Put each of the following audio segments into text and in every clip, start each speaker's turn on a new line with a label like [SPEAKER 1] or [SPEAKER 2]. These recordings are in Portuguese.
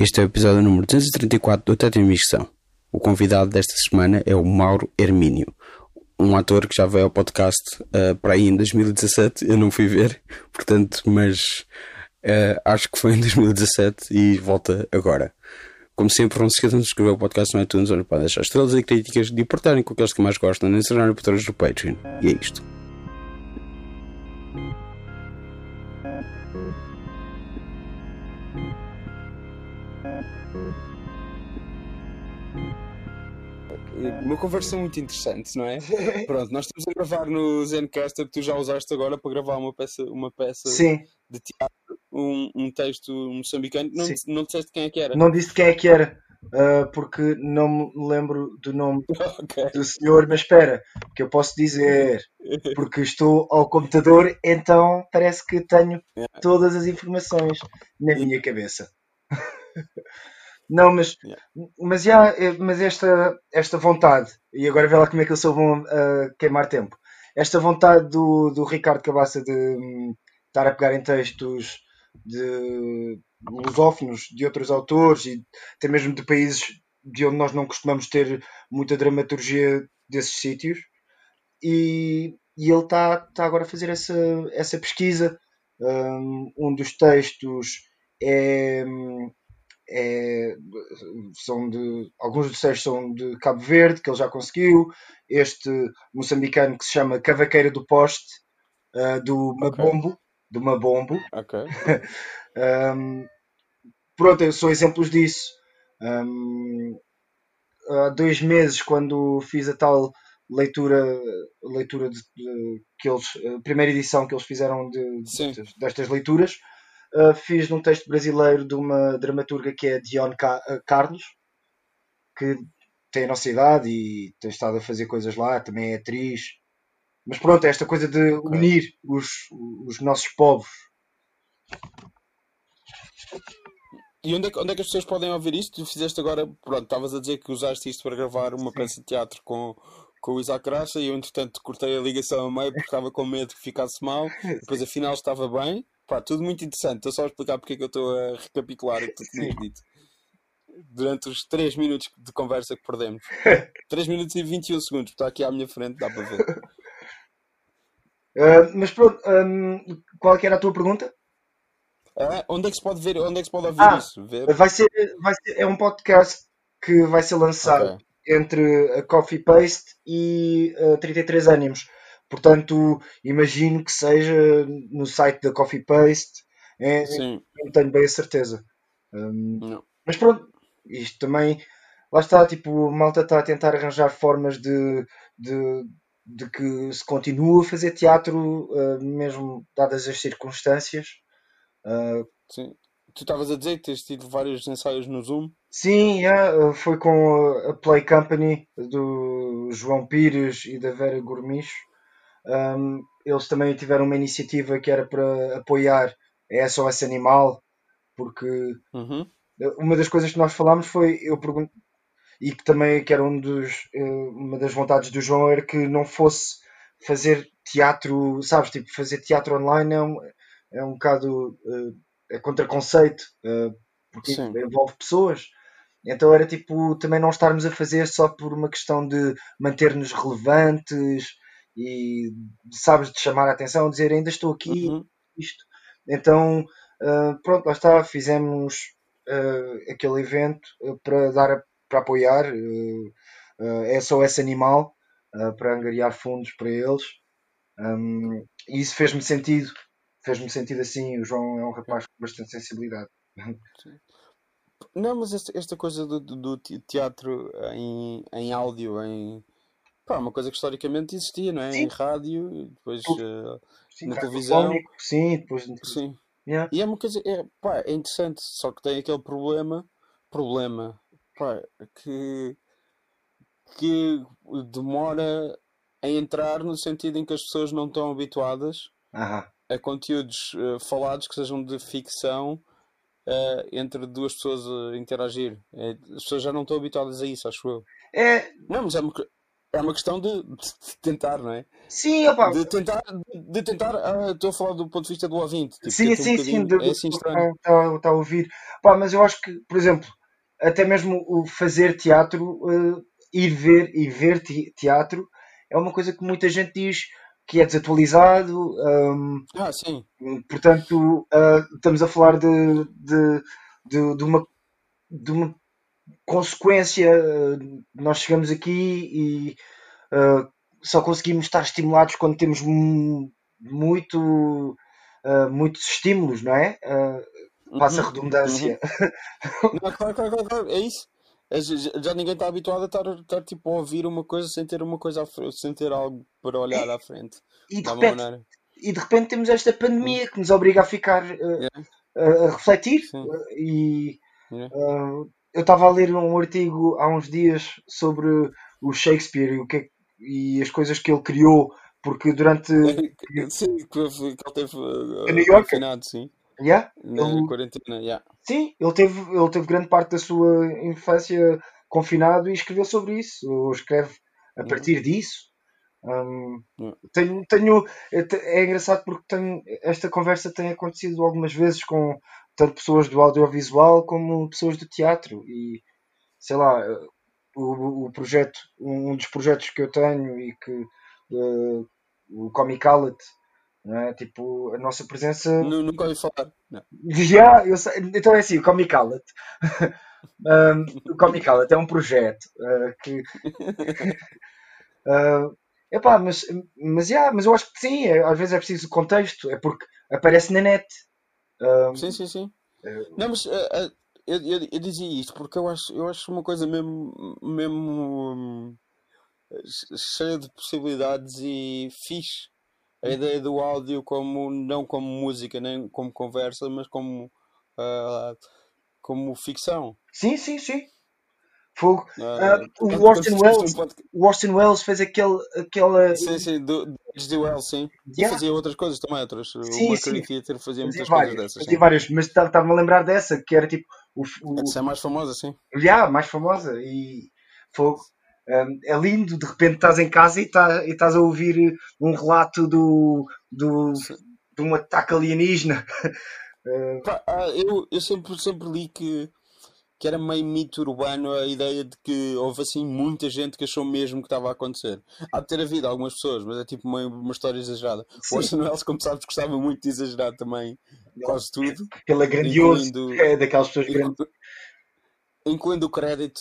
[SPEAKER 1] Este é o episódio número 234 do Teto. O convidado desta semana é o Mauro Hermínio, um ator que já veio ao podcast uh, para aí em 2017. Eu não fui ver, portanto, mas uh, acho que foi em 2017 e volta agora. Como sempre, não se esqueçam de subscrever o podcast no iTunes, onde podem deixar estrelas e críticas, de portarem com aqueles que mais gostam, nem serão patrões do Patreon. E é isto. Uma conversa muito interessante, não é? Pronto, nós estamos a gravar no Zencaster que tu já usaste agora para gravar uma peça, uma peça
[SPEAKER 2] Sim.
[SPEAKER 1] de teatro, um, um texto moçambicano. Não, não disseste quem é que era?
[SPEAKER 2] Não disse quem é que era, uh, porque não me lembro do nome okay. do senhor, mas espera, que eu posso dizer, porque estou ao computador, então parece que tenho todas as informações na minha cabeça. Não, mas, yeah. mas, já, é, mas esta, esta vontade, e agora vê lá como é que eu sou bom a queimar tempo. Esta vontade do, do Ricardo Cabaça de um, estar a pegar em textos de lusófonos, de outros autores e até mesmo de países de onde nós não costumamos ter muita dramaturgia desses sítios. E, e ele está tá agora a fazer essa, essa pesquisa. Um, um dos textos é, hum, é, são de alguns dos textos são de Cabo Verde que ele já conseguiu este moçambicano que se chama Cavaqueira do Poste uh, do Mabombo okay. do Mabombo
[SPEAKER 1] okay.
[SPEAKER 2] um, pronto são exemplos disso um, há dois meses quando fiz a tal leitura leitura de, de, que eles a primeira edição que eles fizeram de, de destas leituras uh, fiz num texto brasileiro de uma dramaturga que é Dion Ca uh, Carlos, que tem a nossa idade e tem estado a fazer coisas lá, também é atriz. Mas pronto, é esta coisa de unir os, os nossos povos.
[SPEAKER 1] E onde é, que, onde é que as pessoas podem ouvir isto? Tu fizeste agora, pronto, estavas a dizer que usaste isto para gravar uma Sim. peça de teatro com, com o Isaac Graça e eu, entretanto, cortei a ligação a meio porque estava com medo que ficasse mal. Depois, afinal, estava bem. Pá, tudo muito interessante. Estou só a explicar porque é que eu estou a recapitular o que tu tinhas dito. Durante os 3 minutos de conversa que perdemos. 3 minutos e 21 segundos. Está aqui à minha frente, dá para ver.
[SPEAKER 2] Uh, mas pronto, um, qual é era a tua pergunta?
[SPEAKER 1] Uh, onde é que se pode ver? Onde é que se pode ouvir ah, isso? Ver?
[SPEAKER 2] Vai, ser, vai ser, é um podcast que vai ser lançado okay. entre a Coffee Paste e uh, 33 Ânimos. Portanto, imagino que seja no site da Coffee Paste. É, Sim. Não tenho bem a certeza. Um, mas pronto, isto também. Lá está, tipo, a malta está a tentar arranjar formas de, de, de que se continue a fazer teatro, uh, mesmo dadas as circunstâncias. Uh,
[SPEAKER 1] Sim. Tu estavas a dizer que tens tido vários ensaios no Zoom?
[SPEAKER 2] Sim, yeah, foi com a Play Company do João Pires e da Vera Gourmicho. Um, eles também tiveram uma iniciativa que era para apoiar a SOS Animal, porque
[SPEAKER 1] uhum.
[SPEAKER 2] uma das coisas que nós falámos foi, eu pergunto, e que também que era um dos, eh, uma das vontades do João era que não fosse fazer teatro, sabes, tipo, fazer teatro online é um, é um bocado eh, é contraconceito, eh, porque Sim. envolve pessoas. Então era tipo também não estarmos a fazer só por uma questão de manter-nos relevantes e sabes de chamar a atenção, dizer ainda estou aqui, uhum. isto. Então, uh, pronto, lá está, fizemos uh, aquele evento uh, para dar para apoiar uh, SOS Animal para angariar fundos para eles. Um, e isso fez-me sentido, fez-me sentido assim. O João é um rapaz com bastante sensibilidade.
[SPEAKER 1] Não, mas esta, esta coisa do, do, teatro em, em áudio, em, Pá, uma coisa que historicamente existia, não é? Sim. Em rádio, depois uh, sim, na televisão.
[SPEAKER 2] Sim, depois.
[SPEAKER 1] Sim. Yeah. E é uma coisa, é, pá, é interessante, só que tem aquele problema, problema, pá, que, que demora a entrar no sentido em que as pessoas não estão habituadas a conteúdos uh, falados que sejam de ficção uh, entre duas pessoas a interagir. É, as pessoas já não estão habituadas a isso, acho eu.
[SPEAKER 2] É.
[SPEAKER 1] Não, mas é uma, é uma questão de, de tentar, não é?
[SPEAKER 2] Sim, opa.
[SPEAKER 1] De tentar, de tentar uh, estou a falar do ponto de vista do ouvinte.
[SPEAKER 2] Tipo, sim, sim, um sim. De, é assim estranho. Está, está a ouvir. Pá, mas eu acho que, por exemplo, até mesmo o fazer teatro, uh, ir ver e ver teatro, é uma coisa que muita gente diz que é desatualizado. Um,
[SPEAKER 1] ah, sim.
[SPEAKER 2] Portanto, uh, estamos a falar de, de, de, de, uma, de uma consequência. Uh, nós chegamos aqui e uh, só conseguimos estar estimulados quando temos muito, muitos estímulos, não é? passa a uhum, redundância.
[SPEAKER 1] Uhum. Não, claro, claro, claro, é isso. É, já ninguém está habituado a estar, estar tipo, a ouvir uma coisa sem ter uma coisa sem ter algo para olhar à frente.
[SPEAKER 2] E de, repente, e de repente temos esta pandemia que nos obriga a ficar uh, yeah. a refletir. Uh, e yeah. Eu estava a ler um artigo há uns dias sobre o Shakespeare e, o que, é e as coisas que ele criou, porque durante.
[SPEAKER 1] Sim, que ele teve
[SPEAKER 2] uh, New York.
[SPEAKER 1] Confinado, sim.
[SPEAKER 2] Yeah?
[SPEAKER 1] Na ele, quarentena, yeah.
[SPEAKER 2] Sim, ele teve, ele teve grande parte da sua infância confinado e escreveu sobre isso, ou escreve a partir yeah. disso. Um, yeah. tenho, tenho, é engraçado porque tenho, esta conversa tem acontecido algumas vezes com tanto pessoas do audiovisual como pessoas do teatro e sei lá, o, o projeto, um dos projetos que eu tenho e que uh, o Comicalet não é? Tipo, a nossa presença.
[SPEAKER 1] Nunca ouvi falar. Não.
[SPEAKER 2] Já, eu sei. Então é assim, o Comicalet. um, o Comicalet é um projeto uh, que. uh, epá, mas, mas, yeah, mas eu acho que sim, é, às vezes é preciso contexto, é porque aparece na net.
[SPEAKER 1] Um, sim, sim, sim. Uh, não, mas uh, eu, eu, eu, dizia isto porque eu acho, eu acho uma coisa mesmo, mesmo um, cheia de possibilidades e fixe a ideia do áudio como não como música nem como conversa, mas como uh, como ficção.
[SPEAKER 2] Sim, sim, sim. Fogo. Uh, o, Orson Welles, o Orson Welles fez aquele, aquela.
[SPEAKER 1] Sim, sim, do, do Wells, sim. Yeah. E fazia outras coisas também, outras. Sim, o Mercury Theatre fazia, muitas várias, coisas dessas.
[SPEAKER 2] Fazia várias, mas estava-me a lembrar dessa, que era tipo. O,
[SPEAKER 1] o... Essa é mais famosa, sim.
[SPEAKER 2] Já, yeah, mais famosa. E fogo. Um, é lindo, de repente estás em casa e, tá, e estás a ouvir um relato do, do, de um ataque alienígena.
[SPEAKER 1] Pá, ah, eu, eu sempre, sempre li que, que era meio mito urbano a ideia de que houve assim muita gente que achou mesmo que estava a acontecer. Há de ter havido algumas pessoas, mas é tipo meio uma história exagerada. Sim. O Orson Welles, como sabes, gostava muito de exagerar também quase tudo.
[SPEAKER 2] Ele é grandioso, incluindo... é daquelas pessoas grandes
[SPEAKER 1] incluindo o crédito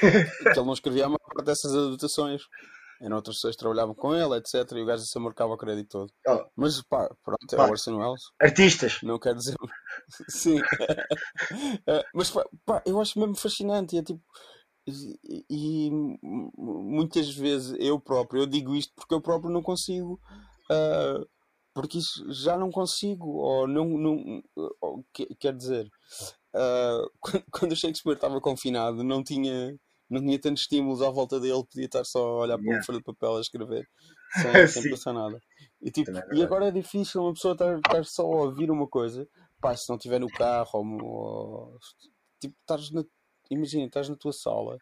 [SPEAKER 1] que ele não escrevia a maior parte dessas adaptações. Eram outras pessoas que trabalhavam com ele, etc. E o gajo se marcava o crédito todo. Oh. Mas pá, pronto, é pá. o Orson Welles.
[SPEAKER 2] Artistas!
[SPEAKER 1] Não quer dizer. Sim. Eh, mas pá, pá, eu acho mesmo fascinante. É tipo. E, e, muitas vezes eu próprio, eu digo isto porque eu próprio não consigo. Uh, porque isso já não consigo, ou não. não ou, quer dizer, uh, quando o Shakespeare estava confinado, não tinha, não tinha tantos estímulos à volta dele, podia estar só a olhar para yeah. um folha de papel a escrever sem, sem passar nada. E, tipo, e agora é difícil uma pessoa estar, estar só a ouvir uma coisa, pá, se não estiver no carro ou, ou tipo, estás na, imagina, estás na tua sala.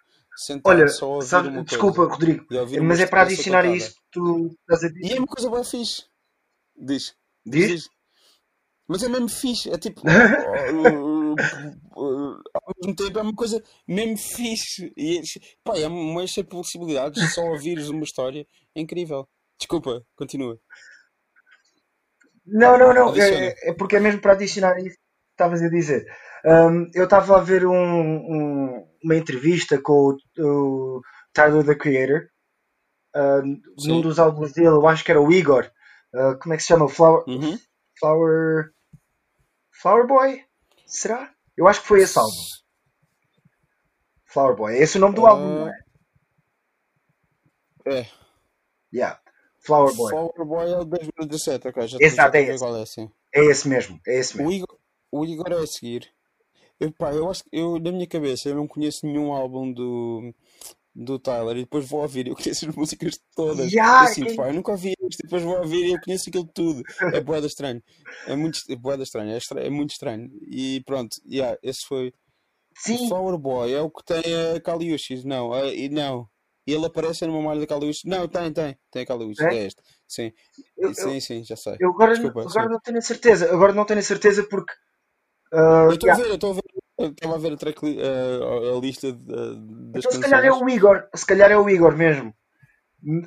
[SPEAKER 2] Olha, sabe, desculpa, Rodrigo, mas é para adicionar isso que tu estás a
[SPEAKER 1] dizer. E é uma coisa bem fixe. Diz.
[SPEAKER 2] Diz? Diz.
[SPEAKER 1] Mas é mesmo fixe. É tipo. mesmo tempo é uma coisa mesmo fixe. E, pá, é uma cheia de possibilidades. Só ouvires uma história é incrível. Desculpa, continua.
[SPEAKER 2] Não, não, não. É, é, porque é mesmo para adicionar isso que estavas a dizer. Um, eu estava a ver um, um, uma entrevista com o, o Tyler the Creator. Uh, num dos álbuns dele, eu acho que era o Igor. Uh, como é que se chama? Flower.
[SPEAKER 1] Uhum.
[SPEAKER 2] Flower. Flower Boy? Será? Eu acho que foi esse álbum. Flower Boy. É esse o nome do uh... álbum, não é?
[SPEAKER 1] É.
[SPEAKER 2] Yeah. Flower Boy.
[SPEAKER 1] Flower Boy é o 2017, ok. Já
[SPEAKER 2] Exato, é esse. É, assim. é esse mesmo. É esse mesmo.
[SPEAKER 1] O Igor, o Igor é a seguir. Eu, pá, eu acho que eu, na minha cabeça, eu não conheço nenhum álbum do, do Tyler e depois vou ouvir. Eu conheço as músicas todas.
[SPEAKER 2] Yeah,
[SPEAKER 1] assim,
[SPEAKER 2] que...
[SPEAKER 1] pá, eu nunca ouvi mas depois vou ouvir e eu conheço aquilo tudo. É boeda estranho. É muito é boeda estranho. É, estranho, é muito estranho. E pronto, yeah, esse foi.
[SPEAKER 2] Sim.
[SPEAKER 1] O Flower Boy é o que tem a Kaliushis. Não, a, e não. Ele aparece numa malha da Kaliushis. Não, tem, tem. Tem a Kaliushis.
[SPEAKER 2] É?
[SPEAKER 1] É este. Sim.
[SPEAKER 2] Eu,
[SPEAKER 1] sim,
[SPEAKER 2] eu,
[SPEAKER 1] sim, já sei.
[SPEAKER 2] eu agora,
[SPEAKER 1] Desculpa,
[SPEAKER 2] agora
[SPEAKER 1] sim.
[SPEAKER 2] não tenho a certeza. Agora não tenho a certeza porque. ah,
[SPEAKER 1] Eu estou a ver, eu estou a ver. Estava a ver a, track, li- a, lista de- das
[SPEAKER 2] Então se calhar é o Igor. Se calhar é o Igor mesmo.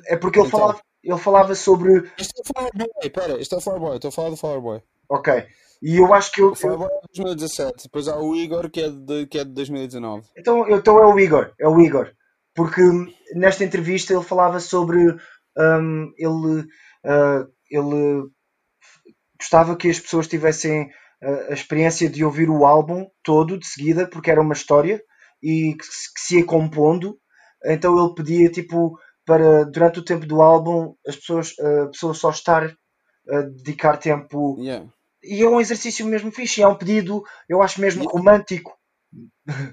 [SPEAKER 2] É porque ele
[SPEAKER 1] Então.
[SPEAKER 2] falava, ele falava sobre.
[SPEAKER 1] Este é o Flower Boy, espera, este é o Flower Boy, estou a falar do Flower Boy.
[SPEAKER 2] Ok. E eu acho que eu.
[SPEAKER 1] É de 2017, depois há o Igor que é de, que é de 2019.
[SPEAKER 2] Então, então é o Igor. É o Igor. Porque nesta entrevista ele falava sobre. hum, ele, ah, ele gostava que as pessoas tivessem ah, a experiência de ouvir o álbum todo de seguida, porque era uma história e que, se- que se ia compondo. Então ele pedia tipo para durante o tempo do álbum as pessoas, a pessoa só estar a dedicar tempo.
[SPEAKER 1] Yeah
[SPEAKER 2] e é um exercício mesmo fixe, é um pedido, eu acho mesmo romântico.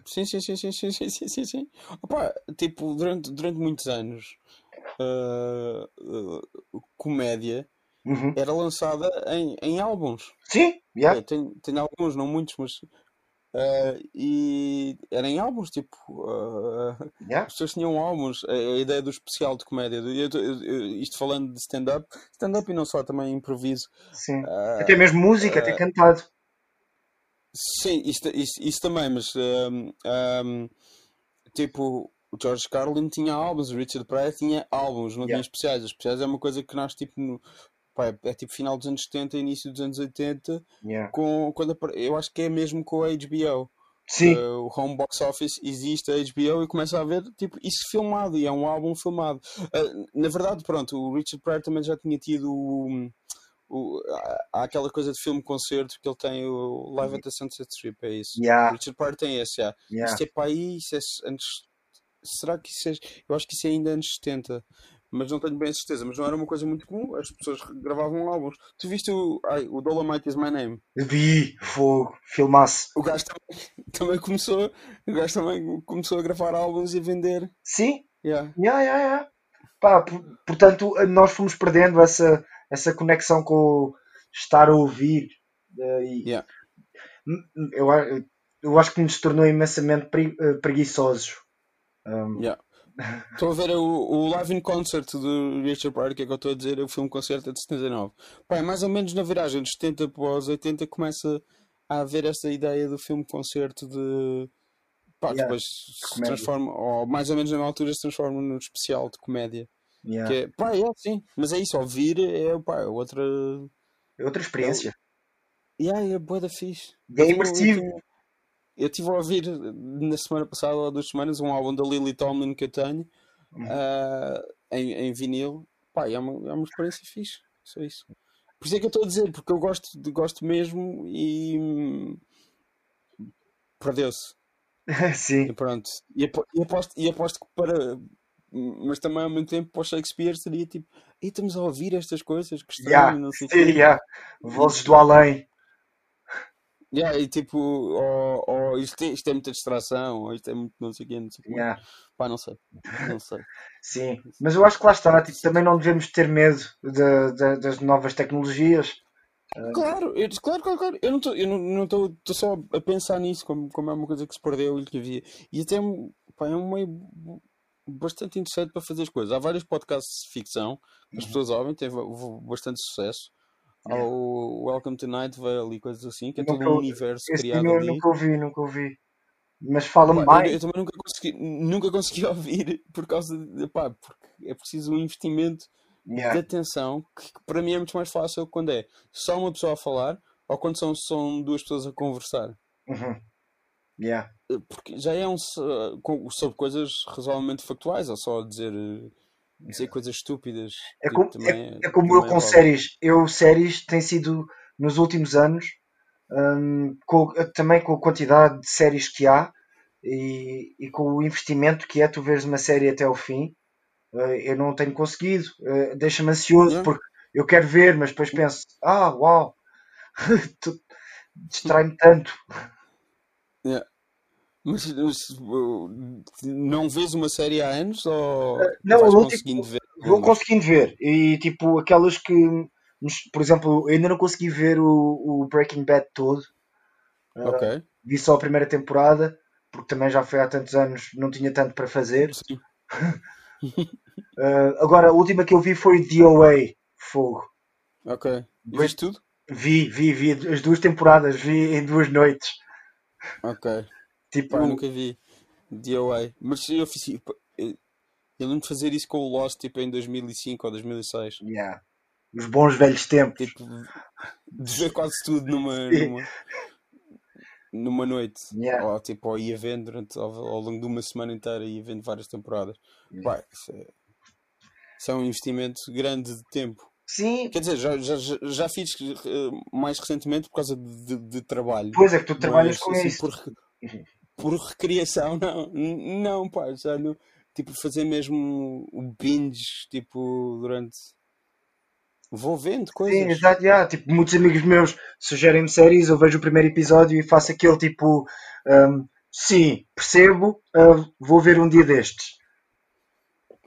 [SPEAKER 1] Sim, sim, sim, sim, sim, sim, sim, sim. Opa, tipo, durante, durante muitos anos, uh, uh, comédia
[SPEAKER 2] uhum.
[SPEAKER 1] era lançada em, em álbuns.
[SPEAKER 2] Sim, yeah.
[SPEAKER 1] é, tem, tem alguns, não muitos, mas ah, e era em álbuns, tipo. ah,
[SPEAKER 2] yeah.
[SPEAKER 1] as pessoas tinham álbuns. A, a ideia do especial de comédia. Eu, eu- eu- isto falando de stand-up, stand-up e não só, também improviso.
[SPEAKER 2] Sim.
[SPEAKER 1] Ah,
[SPEAKER 2] Até mesmo música, até cantado.
[SPEAKER 1] sim, isso, isso, isso também, mas. ahm, ahm, tipo. O George Carlin tinha álbuns, o Richard Pryor tinha álbuns, não tinha
[SPEAKER 2] Yeah.
[SPEAKER 1] especiais. Os especiais é uma coisa que nós, tipo, no, pá, é, é tipo final dos anos 70, início dos anos 80,
[SPEAKER 2] Yeah.
[SPEAKER 1] com, quando, eu acho que é mesmo com a HBO.
[SPEAKER 2] Sim,
[SPEAKER 1] Uh, o Home Box Office existe a HBO e começa a ver tipo, isso filmado e é um álbum filmado. Uh, na verdade, pronto, o Richard Pryor também já tinha tido o, o- há- aquela coisa de filme-concerto que ele tem o Live at the Sunset Strip, é isso. O
[SPEAKER 2] yeah,
[SPEAKER 1] Richard Pryor tem esse, já.
[SPEAKER 2] yeah.
[SPEAKER 1] Isto é para aí, isso é antes. Será que isso é. Eu acho que isso é ainda anos 70, mas não tenho bem a certeza. Mas não era uma coisa muito comum, as pessoas gravavam álbuns. Tu viste o, ai, o Dolomite is My Name?
[SPEAKER 2] Vi, fogo, filmaço.
[SPEAKER 1] O gajo também, também começou, o gajo também começou a gravar álbuns e a vender.
[SPEAKER 2] Sim,
[SPEAKER 1] Yeah.
[SPEAKER 2] yeah, yeah, yeah. Pá, por- portanto, nós fomos perdendo essa, essa conexão com estar a ouvir. eh, e
[SPEAKER 1] Yeah.
[SPEAKER 2] eu, eu acho que nos tornou imensamente eh, preguiçosos. Um,
[SPEAKER 1] Yeah. Estou a ver o, o Live in Concert do Richard Pryor, que é que eu estou a dizer, o filme concerto é de 79. Pá, é mais ou menos na viragem dos 70 para os 80 começa a haver essa ideia do filme concerto de. Pá,
[SPEAKER 2] Yeah,
[SPEAKER 1] depois se
[SPEAKER 2] comédia.
[SPEAKER 1] transforma, ou mais ou menos na altura se transforma num especial de comédia.
[SPEAKER 2] yeah.
[SPEAKER 1] Que é, pá, é sim, mas é isso, ouvir é, pá, é outra.
[SPEAKER 2] É outra experiência.
[SPEAKER 1] Yeah, é boa da fixe.
[SPEAKER 2] É imersivo.
[SPEAKER 1] Eu estive a ouvir na semana passada ou duas semanas um álbum da Lily Tomlin que eu tenho
[SPEAKER 2] Uhum.
[SPEAKER 1] ah, em, em vinil. Pá, é uma, é uma experiência fixe. Só isso. Por isso é que eu estou a dizer, porque eu gosto, gosto mesmo e perdeu-se.
[SPEAKER 2] Sim,
[SPEAKER 1] E pronto. E, apo- e aposto, e aposto que para. Mas também ao mesmo tempo para o Shakespeare seria tipo, e estamos a ouvir estas coisas, que estranho,
[SPEAKER 2] yeah.
[SPEAKER 1] não sei
[SPEAKER 2] yeah. Vozes do além.
[SPEAKER 1] Yeah, e tipo, ou, ou isto, é, isto é muita distração, ou isto é muito não sei o quê, não sei o quê.
[SPEAKER 2] Yeah.
[SPEAKER 1] Pá, não sei. Não sei.
[SPEAKER 2] Sim, mas eu acho que lá está, tipo, também não devemos ter medo de- de- das novas tecnologias.
[SPEAKER 1] Claro, eu, claro, claro, claro. Eu não estou, eu não, não só a pensar nisso como, como é uma coisa que se perdeu e que havia. E até pá, é um meio bastante interessante para fazer as coisas. Há vários podcasts de ficção que as pessoas ouvem, teve bastante sucesso. Há o Welcome to Night Vale e coisas assim, que é todo um universo criado
[SPEAKER 2] eu
[SPEAKER 1] ali.
[SPEAKER 2] nunca ouvi, nunca ouvi. Mas fala-me
[SPEAKER 1] Pá, eu,
[SPEAKER 2] mais.
[SPEAKER 1] eu também nunca consegui, nunca consegui ouvir por causa de, pá, porque é preciso um investimento de
[SPEAKER 2] Yeah.
[SPEAKER 1] atenção que, que para mim é muito mais fácil quando é só uma pessoa a falar ou quando são, são duas pessoas a conversar.
[SPEAKER 2] Uhum. Yeah.
[SPEAKER 1] Porque já é um sobre coisas razoavelmente factuais ou só dizer, eh, dizer coisas estúpidas.
[SPEAKER 2] É
[SPEAKER 1] tipo,
[SPEAKER 2] como,
[SPEAKER 1] também
[SPEAKER 2] é, é como eu com
[SPEAKER 1] vale.
[SPEAKER 2] séries. Eu, séries, tem sido nos últimos anos, hum, com- também com a quantidade de séries que há e, e com o investimento que é tu veres uma série até ao fim, eh, eu não tenho conseguido. Eh, Deixa-me ansioso porque eu quero ver, mas depois penso: ah, uau, distrai-me tanto.
[SPEAKER 1] Yeah. Mas, uh, não vês uma série há anos ou
[SPEAKER 2] Não,
[SPEAKER 1] vais
[SPEAKER 2] a última,
[SPEAKER 1] conseguindo ver?
[SPEAKER 2] Vou conseguindo ver. E tipo, aquelas que. Por exemplo, eu ainda não consegui ver o, o Breaking Bad todo. Ah,
[SPEAKER 1] ok.
[SPEAKER 2] vi só a primeira temporada, porque também já foi há tantos anos, não tinha tanto para fazer.
[SPEAKER 1] Sim.
[SPEAKER 2] Ah, agora, a última que eu vi foi DOA Fogo.
[SPEAKER 1] Ok. Viste tudo?
[SPEAKER 2] Vi, vi, vi as duas temporadas, vi em duas noites.
[SPEAKER 1] Ok.
[SPEAKER 2] Tipo,
[SPEAKER 1] Pá, nunca vi DOA. Mas eu fiz. Eu eu lembro de fazer isso com o Lost tipo em 2005 ou 2006.
[SPEAKER 2] yeah, os bons velhos tempos.
[SPEAKER 1] Tipo, de ver quase tudo numa, numa, numa noite.
[SPEAKER 2] Yeah.
[SPEAKER 1] Ou tipo, ou ia vendo durante, ao, ao longo de uma semana inteira, ia vendo várias temporadas. Pá, isso é, isso é um investimento grande de tempo.
[SPEAKER 2] Sim,
[SPEAKER 1] Quer dizer, já, já, já- fiz eh, mais recentemente por causa de, de- de trabalho.
[SPEAKER 2] pois é que tu trabalhas
[SPEAKER 1] Mas,
[SPEAKER 2] com
[SPEAKER 1] assim,
[SPEAKER 2] isso.
[SPEAKER 1] por, por recriação, não. Não, pá, já não. Tipo, fazer mesmo o binge, tipo, durante. Vou vendo
[SPEAKER 2] Sim,
[SPEAKER 1] coisas.
[SPEAKER 2] exato, yeah. Tipo, muitos amigos meus sugerem-me séries, eu vejo o primeiro episódio e faço aquele tipo, um, sim, percebo, uh, vou ver um dia destes.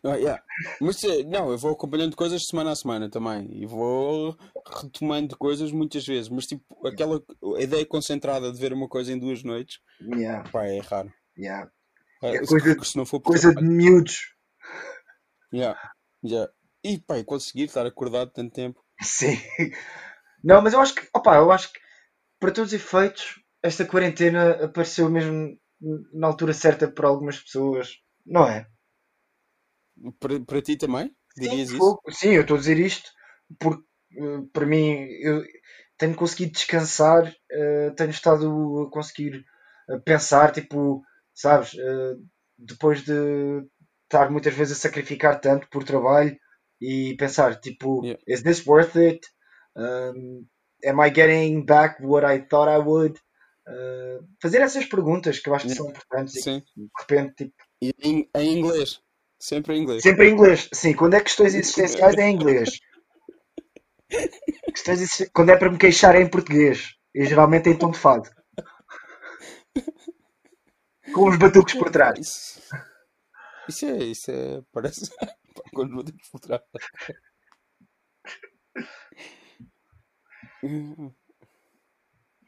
[SPEAKER 1] Ah, yeah. Mas não, eu vou acompanhando coisas semana a semana também. E vou retomando coisas muitas vezes. Mas tipo, aquela ideia concentrada de ver uma coisa em duas noites,
[SPEAKER 2] Yeah,
[SPEAKER 1] pá, é raro.
[SPEAKER 2] yeah.
[SPEAKER 1] É,
[SPEAKER 2] É
[SPEAKER 1] se-
[SPEAKER 2] coisa-
[SPEAKER 1] se não for
[SPEAKER 2] Coisa de miúdos.
[SPEAKER 1] Yeah, yeah. E pá, conseguir estar acordado tanto tempo.
[SPEAKER 2] Sim. Não, mas eu acho que, opa, eu acho que para todos os efeitos, esta quarentena apareceu mesmo na altura certa para algumas pessoas, não é?
[SPEAKER 1] Para, para ti também? Dirias
[SPEAKER 2] Sim,
[SPEAKER 1] isso?
[SPEAKER 2] Sim, eu estou a dizer isto porque eh, para mim eu tenho conseguido descansar, eh, tenho estado a conseguir eh, pensar, tipo, sabes, eh, depois de estar muitas vezes a sacrificar tanto por trabalho e pensar, tipo,
[SPEAKER 1] Yeah.
[SPEAKER 2] is this worth it? Um, am I getting back what I thought I would? Eh, fazer essas perguntas que eu acho que
[SPEAKER 1] Yeah.
[SPEAKER 2] são importantes e
[SPEAKER 1] Sim.
[SPEAKER 2] que, de repente, tipo,
[SPEAKER 1] E em, em inglês. Sempre em inglês.
[SPEAKER 2] Sempre em inglês. Sim, quando é questões existenciais é em inglês. Questões Quando é para me queixar é em português. E geralmente é em tom de fado. Com os batucos por trás.
[SPEAKER 1] Isso, isso é, isso é, parece, quando não temos por trás.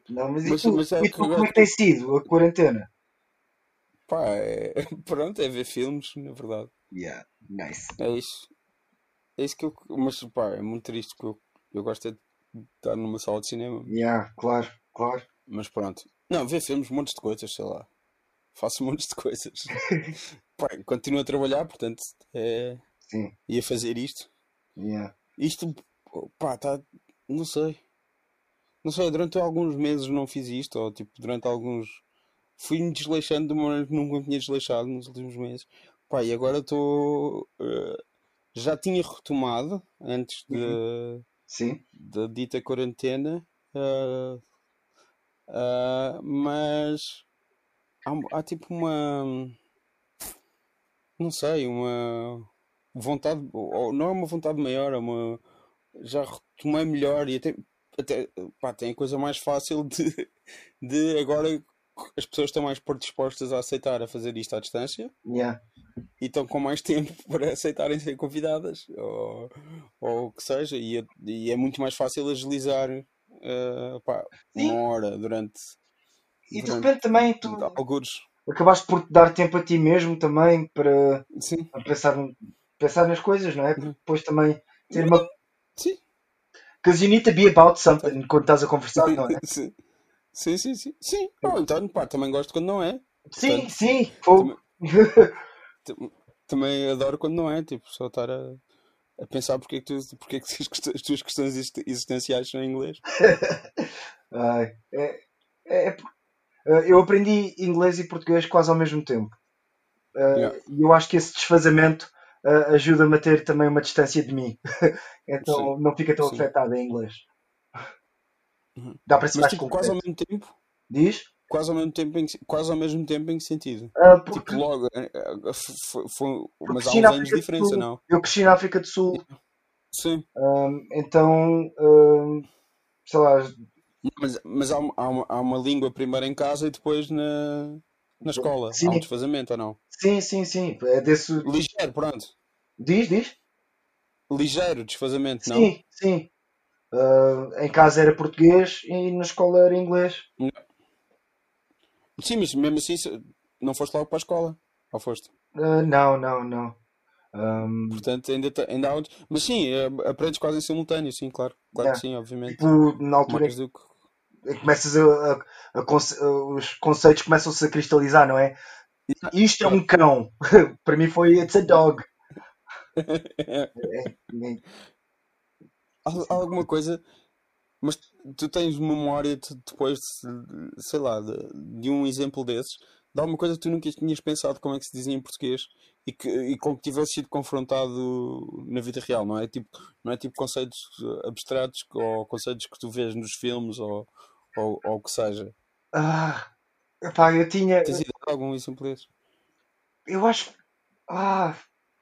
[SPEAKER 2] Não, mas e
[SPEAKER 1] Mas-
[SPEAKER 2] tu,
[SPEAKER 1] mas é
[SPEAKER 2] e tu, como é que tem sido a quarentena?
[SPEAKER 1] Pá, é, pronto, é ver filmes, na verdade.
[SPEAKER 2] Yeah, nice.
[SPEAKER 1] É isso. É isso que eu, mas pá, é muito triste que eu, eu gosto de estar numa sala de cinema,
[SPEAKER 2] Yeah, claro, claro.
[SPEAKER 1] mas pronto. Não, ver filmes, montes de coisas, sei lá. Faço montes de coisas. Pá, continuo a trabalhar, portanto, é,
[SPEAKER 2] Sim,
[SPEAKER 1] ia fazer isto.
[SPEAKER 2] yeah.
[SPEAKER 1] Isto, pá, tá, não sei. Não sei, durante alguns meses não fiz isto, ou tipo, durante alguns. Fui-me desleixando de uma maneira que nunca tinha desleixado nos últimos meses. Pá, e agora estou. eh, já tinha retomado antes de,
[SPEAKER 2] Sim,
[SPEAKER 1] da dita quarentena, eh, ah, mas há, há tipo uma. Não sei, uma vontade, ou não é uma vontade maior, é uma. Já retomei melhor e até, até pá, tem a coisa mais fácil de, de agora as pessoas estão mais predispostas a aceitar a fazer isto à distância
[SPEAKER 2] yeah.
[SPEAKER 1] e estão com mais tempo para aceitarem ser convidadas ou, ou o que seja, e é, e é muito mais fácil agilizar eh, pá, uma hora durante,
[SPEAKER 2] E de repente também tu
[SPEAKER 1] alguns.
[SPEAKER 2] acabaste por te dar tempo a ti mesmo também para para pensar, pensar nas coisas, não é? Porque
[SPEAKER 1] Uhum.
[SPEAKER 2] depois também ter uma.
[SPEAKER 1] sim,
[SPEAKER 2] Because you need to be about something quando estás a conversar, não é?
[SPEAKER 1] sim, sim, sim, sim, sim. Então, pá, também gosto quando não é.
[SPEAKER 2] Sim,
[SPEAKER 1] Portanto,
[SPEAKER 2] sim, fogo.
[SPEAKER 1] Tam- Também adoro quando não é, tipo, só estar a, a pensar porque é que, tu, porque é que as, tuas questões exist- existenciais são em inglês.
[SPEAKER 2] Ai, é, é- é eh, eu aprendi inglês e português quase ao mesmo tempo. Eh,
[SPEAKER 1] Yeah.
[SPEAKER 2] E eu acho que esse desfazamento eh, ajuda-me a ter também uma distância de mim. então
[SPEAKER 1] Sim,
[SPEAKER 2] não fica tão
[SPEAKER 1] sim.
[SPEAKER 2] afetado em inglês.
[SPEAKER 1] Uhum.
[SPEAKER 2] Dá para ser mais
[SPEAKER 1] tipo, quase ao mesmo tempo,
[SPEAKER 2] Diz?
[SPEAKER 1] quase ao mesmo tempo, em, que- quase ao mesmo tempo em que sentido?
[SPEAKER 2] Ah, porque,
[SPEAKER 1] Tipo, logo, eh, eh, f- f- foi, mas há uns anos de diferença,
[SPEAKER 2] Sul.
[SPEAKER 1] não?
[SPEAKER 2] Eu cresci na África do Sul.
[SPEAKER 1] Sim,
[SPEAKER 2] Ahm, então, ahm, sei lá,
[SPEAKER 1] mas, mas há, uma- há, uma, há uma língua primeiro em casa e depois na, na escola. Há um
[SPEAKER 2] sim,
[SPEAKER 1] desfazamento ou não?
[SPEAKER 2] sim, sim, sim. É desse.
[SPEAKER 1] Ligeiro, pronto.
[SPEAKER 2] Diz, diz?
[SPEAKER 1] ligeiro desfazamento, não?
[SPEAKER 2] Sim, sim. Uh, em casa era português e na escola era inglês.
[SPEAKER 1] Sim, mas mesmo assim não foste logo para a escola. Ou foste?
[SPEAKER 2] Uh, não, não, não. Um,
[SPEAKER 1] Portanto, ainda, ainda há outros. Mas sim, eh, aprendes quase em simultâneo, sim, claro. Claro que sim, obviamente.
[SPEAKER 2] Tipo, na altura
[SPEAKER 1] Mais do
[SPEAKER 2] começas a, a- a conce- os conceitos começam-se a cristalizar, não é? Isto é um cão. Para mim foi It's a dog. É, é,
[SPEAKER 1] Há- alguma coisa, mas tu tens memória de, depois, de- sei lá, de, de um exemplo desses, de alguma coisa que tu nunca tinhas pensado como é que se dizia em português e, que, e com que tivesse sido confrontado na vida real, não é? Tipo, não é tipo conceitos abstratos ou conceitos que tu vês nos filmes ou, ou, ou o que seja.
[SPEAKER 2] Ah, epá, eu tinha.
[SPEAKER 1] Tens ideia de algum exemplo desses?
[SPEAKER 2] Eu acho. Ah,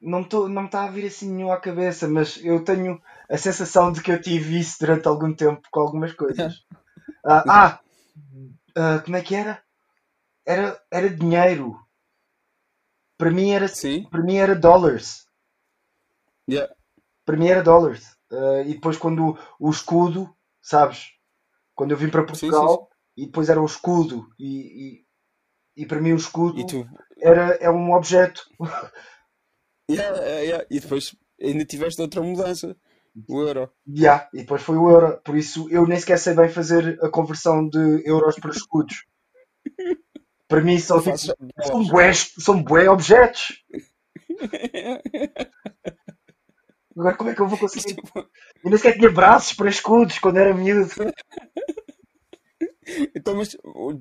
[SPEAKER 2] não, tô, não está a vir assim nenhum à cabeça, mas eu tenho a sensação de que eu tive isso durante algum tempo com algumas coisas. Ah, ah, ah, como é que era? Era, era dinheiro. Para mim era,
[SPEAKER 1] Sim?
[SPEAKER 2] para mim era dólares.
[SPEAKER 1] Yeah.
[SPEAKER 2] Para mim era dólares. Ah, e depois quando o, o escudo, sabes? Quando eu vim para
[SPEAKER 1] Sim, sim, sim.
[SPEAKER 2] Portugal e depois era o escudo e, e, e para mim o escudo
[SPEAKER 1] E tu.
[SPEAKER 2] era, é um objeto.
[SPEAKER 1] Yeah, yeah, yeah. E depois ainda tiveste outra mudança, o euro.
[SPEAKER 2] Yeah, e depois foi o euro. Por isso eu nem sequer sei bem fazer a conversão de euros para escudos. Para mim são, tipo, são, bué, são bué objetos. Agora como é que eu vou conseguir? Eu nem sequer tinha braços para escudos quando era miúdo.
[SPEAKER 1] Então, mas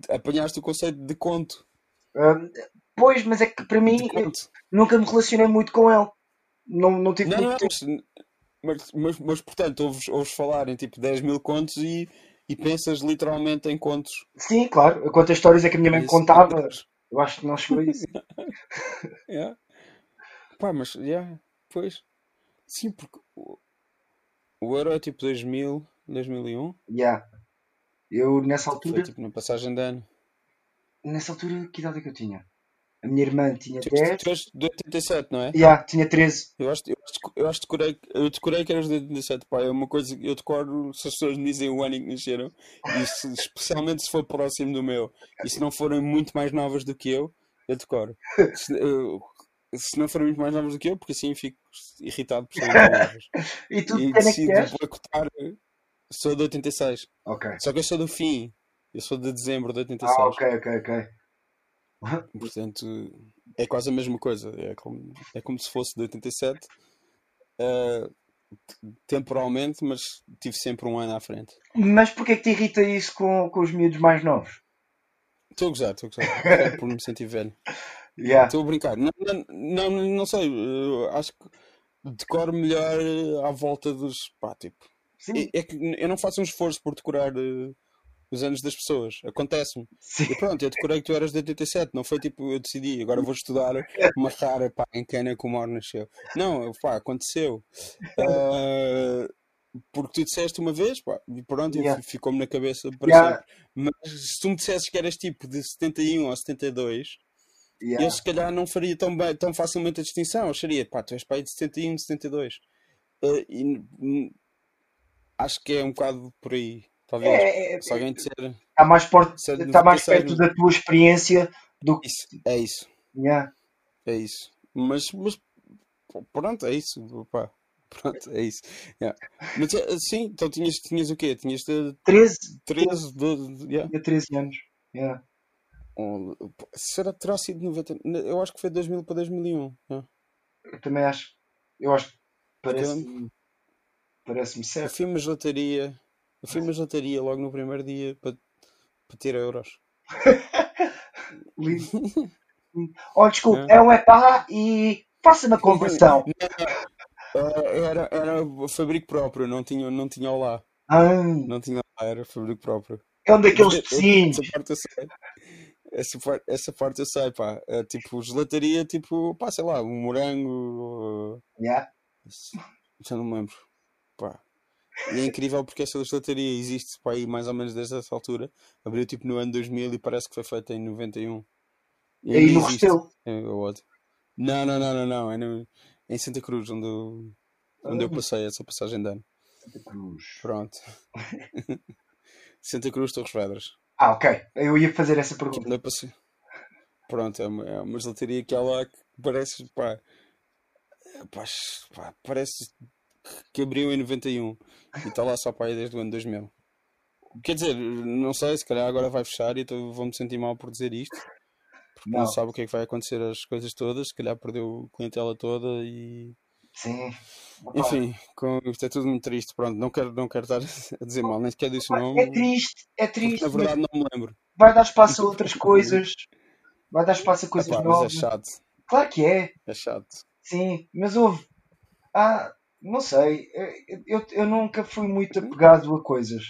[SPEAKER 1] apanhaste o conceito de conto.
[SPEAKER 2] Ah, pois, mas é que para mim nunca me relacionei muito com ele. Não, não tive
[SPEAKER 1] Não,
[SPEAKER 2] muito tempo.
[SPEAKER 1] mas, mas, mas, portanto, ouves, ouves falar em tipo 10 mil contos e, e pensas literalmente em contos.
[SPEAKER 2] Sim, claro. Quantas histórias é que a minha mãe
[SPEAKER 1] Isso,
[SPEAKER 2] contava? Eu acho que não chegou a isso.
[SPEAKER 1] yeah. Pá, mas, yeah, pois. Sim, porque o, o euro é tipo 2000, 2001.
[SPEAKER 2] Yeah. Eu nessa
[SPEAKER 1] Foi
[SPEAKER 2] altura,
[SPEAKER 1] tipo na passagem de ano.
[SPEAKER 2] nessa altura, que idade é que eu tinha? A minha irmã tinha
[SPEAKER 1] Tu,
[SPEAKER 2] 10.
[SPEAKER 1] tu és de 87, não é?
[SPEAKER 2] Yeah, tinha 13.
[SPEAKER 1] Eu acho, eu, eu acho que decorei, eu decorei que eras de 87, pá. É uma coisa que eu decoro se as pessoas me dizem o ano em que nasceram, e se- especialmente se for próximo do meu, e se não forem muito mais novas do que eu, eu decoro. Se, eu- se não forem muito mais novas do que eu, porque assim fico irritado por serem novas.
[SPEAKER 2] E tu
[SPEAKER 1] E
[SPEAKER 2] é
[SPEAKER 1] decido
[SPEAKER 2] és?
[SPEAKER 1] boicotar. Sou de 86.
[SPEAKER 2] Ok.
[SPEAKER 1] Só que eu sou do fim. Eu sou de dezembro de 86.
[SPEAKER 2] Ah, ok, ok, ok.
[SPEAKER 1] Portanto, é quase a mesma coisa. É como, é como se fosse de 87, eh, temporalmente, mas tive sempre um ano à frente.
[SPEAKER 2] Mas porquê é que te irrita isso com, com os miúdos mais novos?
[SPEAKER 1] Estou a gozar, estou a gozar. Só por me sentir velho.
[SPEAKER 2] Yeah.
[SPEAKER 1] Estou a brincar. Não, não, não, não sei. acho que decoro melhor à volta dos. Pá, tipo.
[SPEAKER 2] Sim,
[SPEAKER 1] É, é que eu não faço um esforço por decorar eh, os anos das pessoas. Acontece-me. E pronto, eu decorei que tu eras de 87. Não foi tipo, eu decidi, agora vou estudar uma rara pá, em cana que o Mor nasceu. Não, pá, aconteceu. Ah, porque tu disseste uma vez, pá, e pronto,
[SPEAKER 2] Yeah.
[SPEAKER 1] ficou-me na cabeça para
[SPEAKER 2] Yeah.
[SPEAKER 1] sempre. Mas se tu me dissesses que eras tipo de 71 ou 72,
[SPEAKER 2] Yeah.
[SPEAKER 1] eu se calhar não faria tão, bem, tão facilmente a distinção. Eu acharia, pá, tu és pai de 71, 72. Ah, e hum, acho que é um bocado por aí. Talvez.
[SPEAKER 2] É, é,
[SPEAKER 1] Se alguém disser.
[SPEAKER 2] está mais, por-
[SPEAKER 1] de
[SPEAKER 2] está mais
[SPEAKER 1] 96,
[SPEAKER 2] perto da tua experiência do que.
[SPEAKER 1] Isso, é isso.
[SPEAKER 2] Yeah.
[SPEAKER 1] É isso. Mas, mas pronto, é isso. Pá. Pronto, é isso. Yeah. Mas eh, sim, então tinhas, tinhas o quê? Tinhas de
[SPEAKER 2] 13,
[SPEAKER 1] 13, 12, yeah.
[SPEAKER 2] tinha 13 anos. Yeah.
[SPEAKER 1] Oh, será que terá sido 90? Eu acho que foi 2000 para 2001. yeah.
[SPEAKER 2] Eu também acho. Eu acho que parece-me parece certo.
[SPEAKER 1] fui uma gelataria, eu fui uma gelataria logo no primeiro dia para, para ter euros.
[SPEAKER 2] Lindo. Oh, desculpe,
[SPEAKER 1] Yeah.
[SPEAKER 2] é um epá e faça-me a conversão.
[SPEAKER 1] Eh, Era, era fabrico próprio, não tinha, não tinha lá.
[SPEAKER 2] Ah,
[SPEAKER 1] Não tinha lá, era fabrico próprio.
[SPEAKER 2] é um daqueles pecinhos.
[SPEAKER 1] Essa parte eu sei. Essa parte, essa parte eu sei, pá. É, tipo, gelataria, tipo, pá, sei lá, um morango.
[SPEAKER 2] Yeah.
[SPEAKER 1] Já não me lembro. Pá. E é incrível porque essa gelataria existe, pá, aí mais ou menos desde essa altura. Abriu tipo no ano 2000 e parece que foi feita em 91. E
[SPEAKER 2] Aí no. Restelo.
[SPEAKER 1] É, é. Não, não, não, não, não. É no, em Santa Cruz, onde eu onde eu passei essa passagem de ano.
[SPEAKER 2] Santa Cruz.
[SPEAKER 1] Pronto. Santa Cruz, Torres Vedras.
[SPEAKER 2] Ah, ok. Eu ia fazer essa pergunta.
[SPEAKER 1] Onde eu passei. Pronto, é uma, é uma gelataria que há lá que parece, pá, pá, pá, parece que abriu em 91 e está lá só para aí desde o ano 2000. Quer dizer, não sei, se calhar agora vai fechar e então vou-me sentir mal por dizer isto. Porque não.
[SPEAKER 2] Não.
[SPEAKER 1] sabe o que é que vai acontecer as coisas todas, se calhar perdeu a clientela toda e.
[SPEAKER 2] Sim. Opa,
[SPEAKER 1] Enfim, com, isto é tudo muito triste. Pronto, não quero, não quero estar a dizer mal, nem sequer disse o
[SPEAKER 2] opa,
[SPEAKER 1] nome.
[SPEAKER 2] é triste, é triste,
[SPEAKER 1] na verdade não me lembro.
[SPEAKER 2] vai dar espaço a outras coisas. Vai dar espaço a coisas
[SPEAKER 1] Epá, mas é
[SPEAKER 2] novas.
[SPEAKER 1] chato,
[SPEAKER 2] Claro que é.
[SPEAKER 1] é chato.
[SPEAKER 2] Sim, mas houve. Ah, não sei. Eu, eu, nunca fui muito apegado a coisas.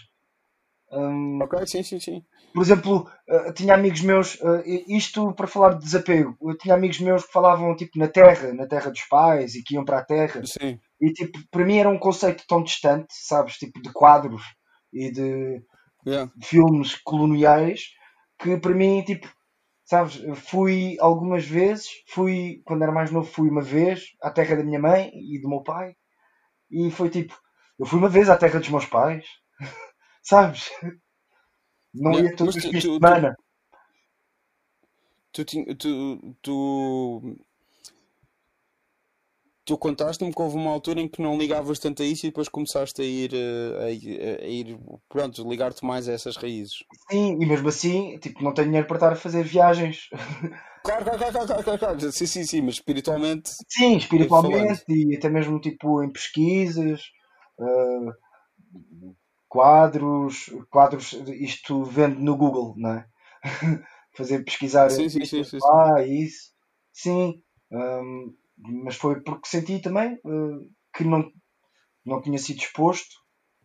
[SPEAKER 2] Hum,
[SPEAKER 1] Ok, sim, sim, sim.
[SPEAKER 2] por exemplo, eh, tinha amigos meus, eh, isto para falar de desapego, eu tinha amigos meus que falavam tipo na terra, na terra dos pais e que iam para a terra.
[SPEAKER 1] Sim,
[SPEAKER 2] E tipo, para mim era um conceito tão distante, sabes? Tipo de quadros e de
[SPEAKER 1] yeah.
[SPEAKER 2] filmes coloniais que para mim, tipo, sabes? Fui algumas vezes, fui quando era mais novo, fui uma vez à terra da minha mãe e do meu pai e foi tipo, eu fui uma vez à terra dos meus pais, sabes? Não ia todos os
[SPEAKER 1] tu,
[SPEAKER 2] fins de
[SPEAKER 1] tu, tu,
[SPEAKER 2] semana.
[SPEAKER 1] tu, tinha- tu, tu, tu contaste-me que houve uma altura em que não ligavas tanto a isso e depois começaste a ir, eh, a, ir, a ir pronto, ligar-te mais a essas raízes.
[SPEAKER 2] Sim, e mesmo assim, tipo, não tenho dinheiro para estar a fazer viagens.
[SPEAKER 1] Claro, claro, claro, claro, claro, claro. Sim, sim, sim, mas espiritualmente
[SPEAKER 2] Sim,
[SPEAKER 1] eh, falando.
[SPEAKER 2] espiritualmente e até mesmo tipo em pesquisas, eh, quadros, quadros, isto vendo no Google, não é? Fazer pesquisar
[SPEAKER 1] Sim, sim, sim, sim,
[SPEAKER 2] lá isso. Sim, hum, mas foi porque senti também eh, que não, não tinha sido exposto,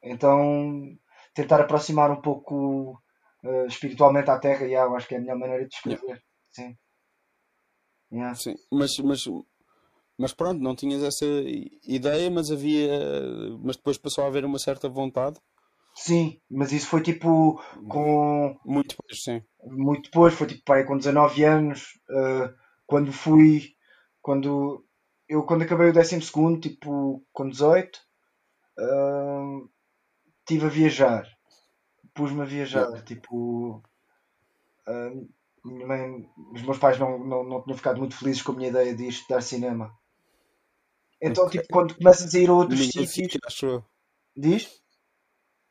[SPEAKER 2] então tentar aproximar um pouco eh, espiritualmente à Terra, yeah, eu acho que é a melhor maneira de
[SPEAKER 1] Yeah,
[SPEAKER 2] escrever. Sim, yeah.
[SPEAKER 1] sim. Mas, mas, mas pronto, não tinhas essa ideia, mas havia, mas depois passou a haver uma certa vontade.
[SPEAKER 2] Sim, mas isso foi tipo com
[SPEAKER 1] Muito depois, sim.
[SPEAKER 2] muito depois, foi tipo pai, com 19 anos, eh, quando fui, quando eu quando acabei o décimo segundo, tipo com 18, eh, estive a viajar, pus-me a
[SPEAKER 1] Yeah.
[SPEAKER 2] viajar, tipo, eh, minha mãe, os meus pais não, não, não tinham ficado muito felizes com a minha ideia de ir estudar cinema. Então,
[SPEAKER 1] Ok.
[SPEAKER 2] tipo, quando começas a ir a outros
[SPEAKER 1] Ninguém
[SPEAKER 2] sítios,
[SPEAKER 1] fica, acho eu.
[SPEAKER 2] diz?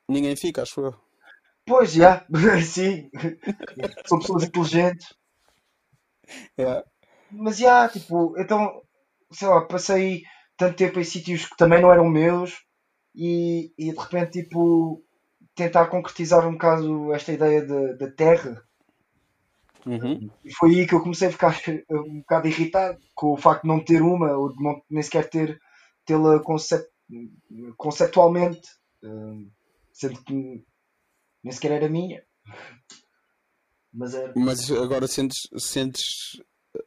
[SPEAKER 1] Ninguém fica, acho eu.
[SPEAKER 2] Pois, já, sim, são pessoas inteligentes.
[SPEAKER 1] Yeah.
[SPEAKER 2] Mas já, tipo, então, sei lá, passei tanto tempo em sítios que também não eram meus e, e de repente, tipo, tentar concretizar um bocado esta ideia da terra.
[SPEAKER 1] Uhum.
[SPEAKER 2] E foi aí que eu comecei a ficar um bocado irritado com o facto de não ter uma, ou de não, nem sequer ter, tê-la concep- conceptualmente, hum, sendo que nem sequer era minha, mas era.
[SPEAKER 1] Mas agora sentes, sentes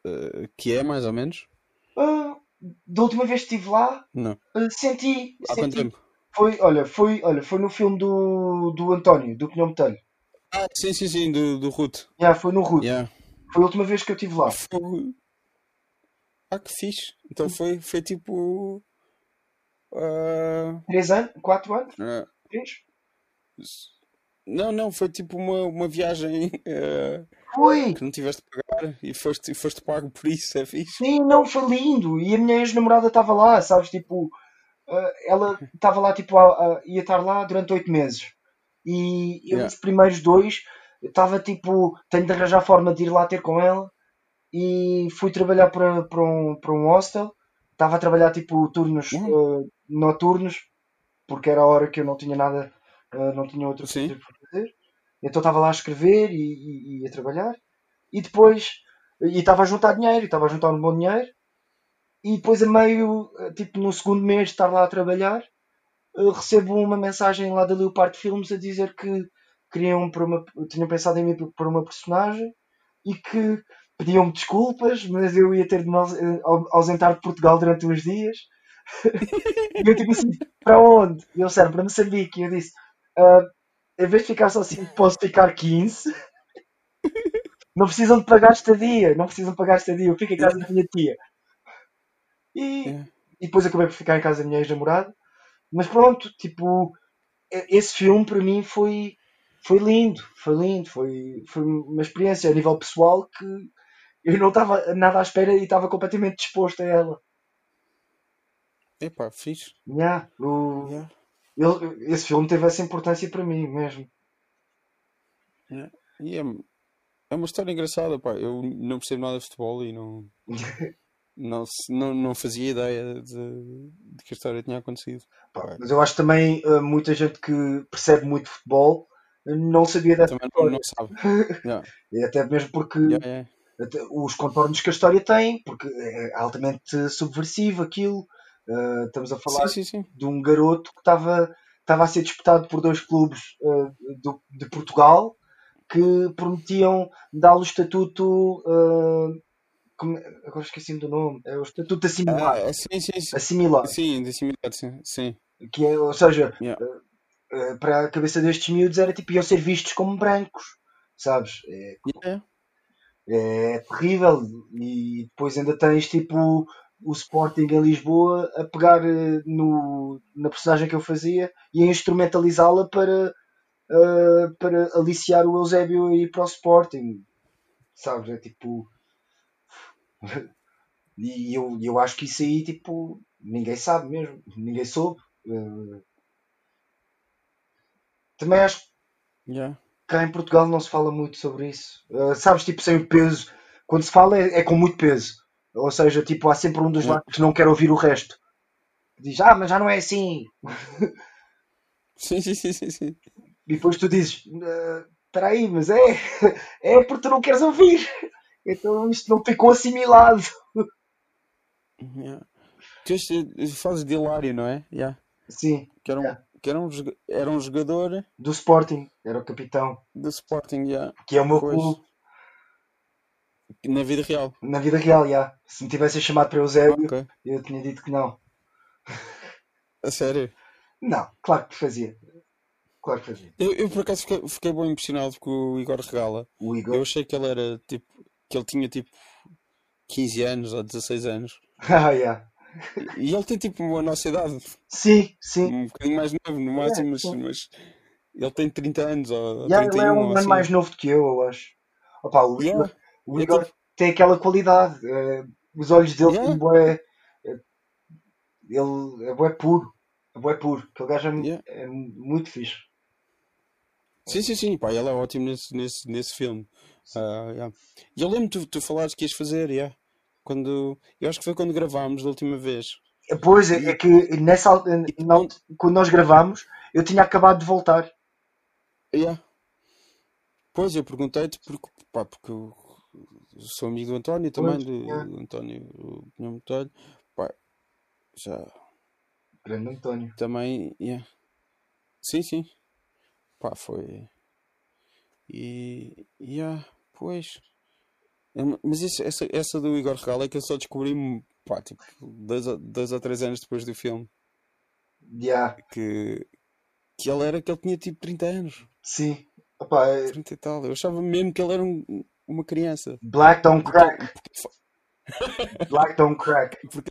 [SPEAKER 1] eh, que é, mais ou menos?
[SPEAKER 2] Ah, da última vez que estive lá,
[SPEAKER 1] Não.
[SPEAKER 2] ah, senti,
[SPEAKER 1] Há quanto
[SPEAKER 2] senti.
[SPEAKER 1] tempo?
[SPEAKER 2] Foi, olha, foi, olha, foi no filme do, do António, do Pinhão Metalho.
[SPEAKER 1] Ah, sim, sim, sim, do, do Ruth.
[SPEAKER 2] Já, foi no Ruto.
[SPEAKER 1] Yeah.
[SPEAKER 2] Foi a última vez que eu estive lá.
[SPEAKER 1] Foi... Ah, que fixe. Então foi, foi tipo. ah,
[SPEAKER 2] Três anos? Quatro anos?
[SPEAKER 1] ah,
[SPEAKER 2] Três?
[SPEAKER 1] não, não, foi tipo uma, uma viagem ah,
[SPEAKER 2] Foi!
[SPEAKER 1] que não tiveste de pagar e foste, foste pago por isso, é fixe.
[SPEAKER 2] Sim, não, foi lindo. E a minha ex-namorada estava lá, sabes? Tipo, ah, ela estava lá, tipo, a- a- ia estar lá durante oito meses. E eu,
[SPEAKER 1] Yeah.
[SPEAKER 2] os primeiros dois, estava tipo, tenho de arranjar forma de ir lá ter com ela. E fui trabalhar para, para, um, para um hostel. Estava a trabalhar, tipo, turnos ah, noturnos, porque era a hora que eu não tinha nada, ah, não tinha outra coisa. Então estava lá a escrever e, e, e a trabalhar. E depois, e estava a juntar dinheiro, estava a juntar um bom dinheiro. E depois, a meio, eh, tipo no segundo mês de estar lá a trabalhar, eh, recebo uma mensagem lá da Leopard Films a dizer que queriam para uma, tinham pensado em mim para uma personagem e que pediam-me desculpas, mas eu ia ter de me eh, au- ausentar de Portugal durante uns dias. E eu tipo assim, para onde? E eu disseram, para Moçambique. E eu disse, "Ah, em vez de ficar só assim, posso ficar 15. Não precisam de pagar estadia, não precisam de pagar estadia. Eu fico em casa da minha tia. E
[SPEAKER 1] Yeah.
[SPEAKER 2] e depois acabei por ficar em casa da minha ex-namorada. Mas pronto, tipo, esse filme para mim foi, foi lindo, foi lindo, foi, foi uma experiência a nível pessoal que eu não estava nada à espera e estava completamente disposto a ela.
[SPEAKER 1] Epá, fixe.
[SPEAKER 2] Yeah, o,
[SPEAKER 1] Yeah.
[SPEAKER 2] Ele- esse filme teve essa importância para mim mesmo.
[SPEAKER 1] Yeah. E é, é uma história engraçada, pá. Eu não percebo nada de futebol e não, não, não, não fazia ideia de, de que a história tinha acontecido.
[SPEAKER 2] Pá, Mas eu acho também uh, muita gente que percebe muito futebol uh, não sabia dessa
[SPEAKER 1] também
[SPEAKER 2] história.
[SPEAKER 1] não sabe. Yeah.
[SPEAKER 2] E até mesmo porque
[SPEAKER 1] Yeah, yeah.
[SPEAKER 2] os contornos que a história tem, porque é altamente subversivo aquilo. Uh, estamos a falar
[SPEAKER 1] Sim, sim, sim.
[SPEAKER 2] de um garoto que estava estava a ser disputado por dois clubes uh, do- de Portugal que prometiam dar-lhe o estatuto. uh, como- agora esqueci-me do nome. É o estatuto
[SPEAKER 1] Ah,
[SPEAKER 2] assimilar.
[SPEAKER 1] é, sim, sim, sim.
[SPEAKER 2] assimilar
[SPEAKER 1] Sim, sim. sim.
[SPEAKER 2] que é, ou seja,
[SPEAKER 1] Yeah.
[SPEAKER 2] para a cabeça destes miúdos era tipo, iam ser vistos como brancos, sabes? É,
[SPEAKER 1] Yeah.
[SPEAKER 2] é terrível. E depois ainda tens tipo o Sporting em Lisboa a pegar eh, no, na personagem que eu fazia e a instrumentalizá-la para, eh, para aliciar o Eusébio a ir para o Sporting, sabes? É tipo. E eu, eu acho que isso aí, tipo, ninguém sabe mesmo, ninguém soube. Eh, também acho
[SPEAKER 1] Yeah.
[SPEAKER 2] cá em Portugal não se fala muito sobre isso. Uh, sabes, tipo, sem o peso. Quando se fala é, é com muito peso. Ou seja, tipo, há sempre um dos lados que não quer ouvir o resto. Diz, ah, mas já não é assim.
[SPEAKER 1] Sim, sim, sim, sim, sim.
[SPEAKER 2] E depois tu dizes, "Ah, espera aí, mas é, é porque tu não queres ouvir. Então isto não ficou assimilado.
[SPEAKER 1] Yeah. Este fazes de Hilário, não é? Yeah.
[SPEAKER 2] Sim,
[SPEAKER 1] Que era um,
[SPEAKER 2] yeah.
[SPEAKER 1] que era um, era um jogador
[SPEAKER 2] do Sporting, era o capitão,
[SPEAKER 1] do Sporting, yeah.
[SPEAKER 2] que é o meu
[SPEAKER 1] Pois.
[SPEAKER 2] clube
[SPEAKER 1] Na vida real.
[SPEAKER 2] na vida real, já. Se me tivessem chamado para Eusébio,
[SPEAKER 1] Ok.
[SPEAKER 2] eu tinha dito que não.
[SPEAKER 1] A sério.
[SPEAKER 2] Não, claro que fazia. Claro que fazia.
[SPEAKER 1] Eu, eu por acaso fiquei, fiquei bem impressionado com o Igor Regala.
[SPEAKER 2] O
[SPEAKER 1] Eu
[SPEAKER 2] Igor.
[SPEAKER 1] achei que ele era tipo. que ele tinha tipo 15 anos ou 16 anos.
[SPEAKER 2] Ah, yeah.
[SPEAKER 1] E ele tem tipo a nossa idade,
[SPEAKER 2] Sim, sim.
[SPEAKER 1] um bocadinho mais novo no
[SPEAKER 2] É,
[SPEAKER 1] máximo, mas,
[SPEAKER 2] sim.
[SPEAKER 1] mas ele tem 30 anos ou
[SPEAKER 2] Yeah, ele é
[SPEAKER 1] 31
[SPEAKER 2] um ano
[SPEAKER 1] assim.
[SPEAKER 2] mais novo do que eu, eu acho. Opa, o Igor,
[SPEAKER 1] Yeah.
[SPEAKER 2] O
[SPEAKER 1] É
[SPEAKER 2] Igor
[SPEAKER 1] tipo.
[SPEAKER 2] tem aquela qualidade. eh, os olhos dele
[SPEAKER 1] Yeah.
[SPEAKER 2] são bué. eh, Ele é bué puro. É bué puro. Aquele gajo é,
[SPEAKER 1] Yeah.
[SPEAKER 2] é muito fixe.
[SPEAKER 1] Sim, sim, sim, pá, ele é ótimo nesse, nesse, nesse filme. Ah, yeah. E eu lembro tu, tu falares que ias fazer, yeah. Quando, eu acho que foi quando gravámos da última vez.
[SPEAKER 2] Eh, Pois é, é que nessa,
[SPEAKER 1] não.
[SPEAKER 2] quando nós gravámos, eu tinha acabado de voltar.
[SPEAKER 1] Yeah. Pois, eu perguntei-te porque, pá, porque eu sou amigo do António também, do,
[SPEAKER 2] yeah.
[SPEAKER 1] do António o Pinhão Botelho. Pá, já
[SPEAKER 2] Grande António.
[SPEAKER 1] também, yeah. Sim, sim. Pá, foi. E, yeah, pois. É Mas isso- essa, essa do Igor Regala é que eu só descobri, pá, tipo, dois, ou- dois ou três anos depois do filme.
[SPEAKER 2] Yeah,
[SPEAKER 1] Que, que ele era, que ele tinha tipo 30 anos.
[SPEAKER 2] sim. Opa, é
[SPEAKER 1] 30 e tal. Eu achava mesmo que ele era um- uma criança.
[SPEAKER 2] Black don't crack. Black don't crack.
[SPEAKER 1] porque,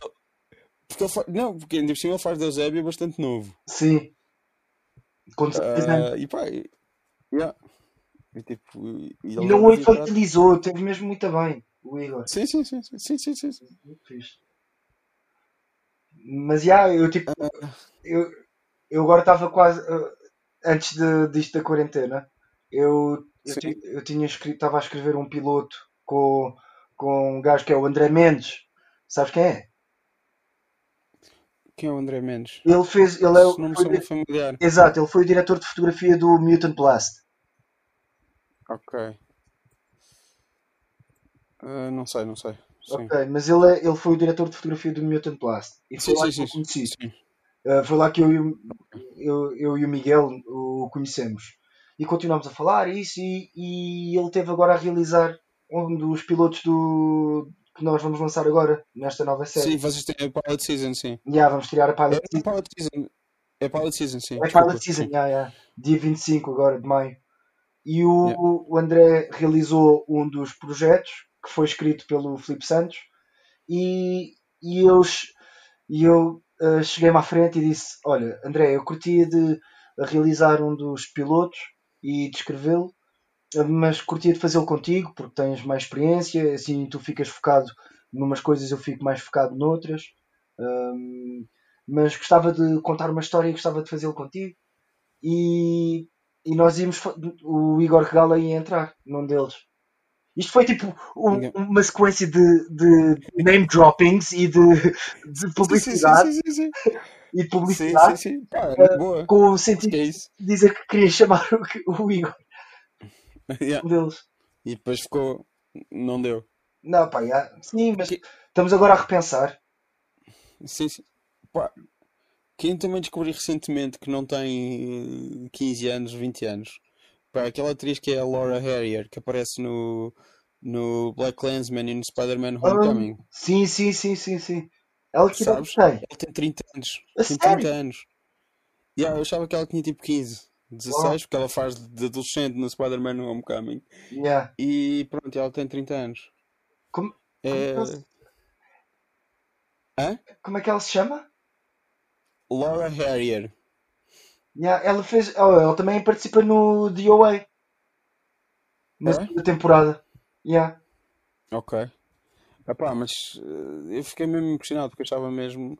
[SPEAKER 1] porque ele Não, porque ainda por cima ele faz de Eusébio bastante novo.
[SPEAKER 2] Sim. Com 16 anos.
[SPEAKER 1] Ah, e pá, e, yeah. E, tipo, e
[SPEAKER 2] E não
[SPEAKER 1] não
[SPEAKER 2] o infantilizou. Teve mesmo muito bem. O Igor.
[SPEAKER 1] Sim, sim, sim, sim, sim, sim, sim.
[SPEAKER 2] Muito fixe. Mas já, eu tipo,
[SPEAKER 1] Ah,
[SPEAKER 2] eu, eu agora estava quase eh, antes de, disto da quarentena. Eu, eu, ti- eu tinha escrito, estava a escrever um piloto com, com um gajo que é o André Mendes. Sabes quem é?
[SPEAKER 1] Quem é o André Mendes?
[SPEAKER 2] Ele fez, ele é, o-
[SPEAKER 1] Esse nome
[SPEAKER 2] foi,
[SPEAKER 1] só me
[SPEAKER 2] di-
[SPEAKER 1] familiar.
[SPEAKER 2] exato, ele foi o diretor de fotografia do Mutant Blast.
[SPEAKER 1] Ok. Ah, não sei, não sei. Sim.
[SPEAKER 2] Ok, mas ele, é, ele foi o diretor de fotografia do Mutant Blast. E foi
[SPEAKER 1] Sim,
[SPEAKER 2] lá
[SPEAKER 1] sim,
[SPEAKER 2] que eu conheci. Uh, foi lá que eu, e o- eu, eu e o Miguel o conhecemos. E continuamos a falar isso e, e ele teve agora a realizar um dos pilotos do que nós vamos lançar agora, nesta nova série.
[SPEAKER 1] Sim, vocês têm a Pilot Season, sim.
[SPEAKER 2] Já, vamos tirar a
[SPEAKER 1] É
[SPEAKER 2] Pilot
[SPEAKER 1] não
[SPEAKER 2] Season.
[SPEAKER 1] Pilot Season. É Pilot Season, sim.
[SPEAKER 2] É
[SPEAKER 1] Desculpa.
[SPEAKER 2] Pilot Season, já, já. Dia 25 agora de maio. E
[SPEAKER 1] Yeah.
[SPEAKER 2] o, o André realizou um dos projetos que foi escrito pelo Filipe Santos e, e eles E eu uh, cheguei-me à frente e disse: Olha, André, eu curtia de realizar um dos pilotos e descrevê-lo, mas curtia de fazê-lo contigo porque tens mais experiência, assim tu ficas focado numas coisas, eu fico mais focado noutras. Um, mas gostava de contar uma história e gostava de fazê-lo contigo. E, e nós íamos, o Igor Regala ia entrar num deles. Isto foi tipo um, uma sequência de, de, name droppings e de, de publicidade. Sim, sim, sim, e de publicidade sim, sim, sim. Pá, uh, com o sentido é de dizer que queria chamar o, o Igor.
[SPEAKER 1] Yeah. Um deles. E depois ficou. Não deu.
[SPEAKER 2] Não, pá, yeah. sim, mas que... estamos agora a repensar.
[SPEAKER 1] Sim, sim. Pá, quem também descobri recentemente que não tem 15 eh, anos, 20 anos. Pá, aquela atriz que é a Laura Harrier, que aparece no, no Black Clansman e no Spider-Man Homecoming.
[SPEAKER 2] Ah, sim, sim, sim, sim, sim. Ela que
[SPEAKER 1] Sabes?
[SPEAKER 2] tem?
[SPEAKER 1] Ela tem 30 anos. A tem sério? 30 anos. Yeah, eu achava que ela tinha tipo 15, 16, porque ela faz de adolescente no Spider-Man Homecoming.
[SPEAKER 2] Yeah.
[SPEAKER 1] E pronto, ela tem 30 anos.
[SPEAKER 2] Como, é... como,
[SPEAKER 1] é
[SPEAKER 2] como é que ela se chama?
[SPEAKER 1] Laura Harrier.
[SPEAKER 2] Yeah, ela fez. Oh, ela também participa no DOA. Na é? segunda temporada. Yeah.
[SPEAKER 1] Ok. Epá, mas uh, eu fiquei mesmo impressionado porque eu achava mesmo.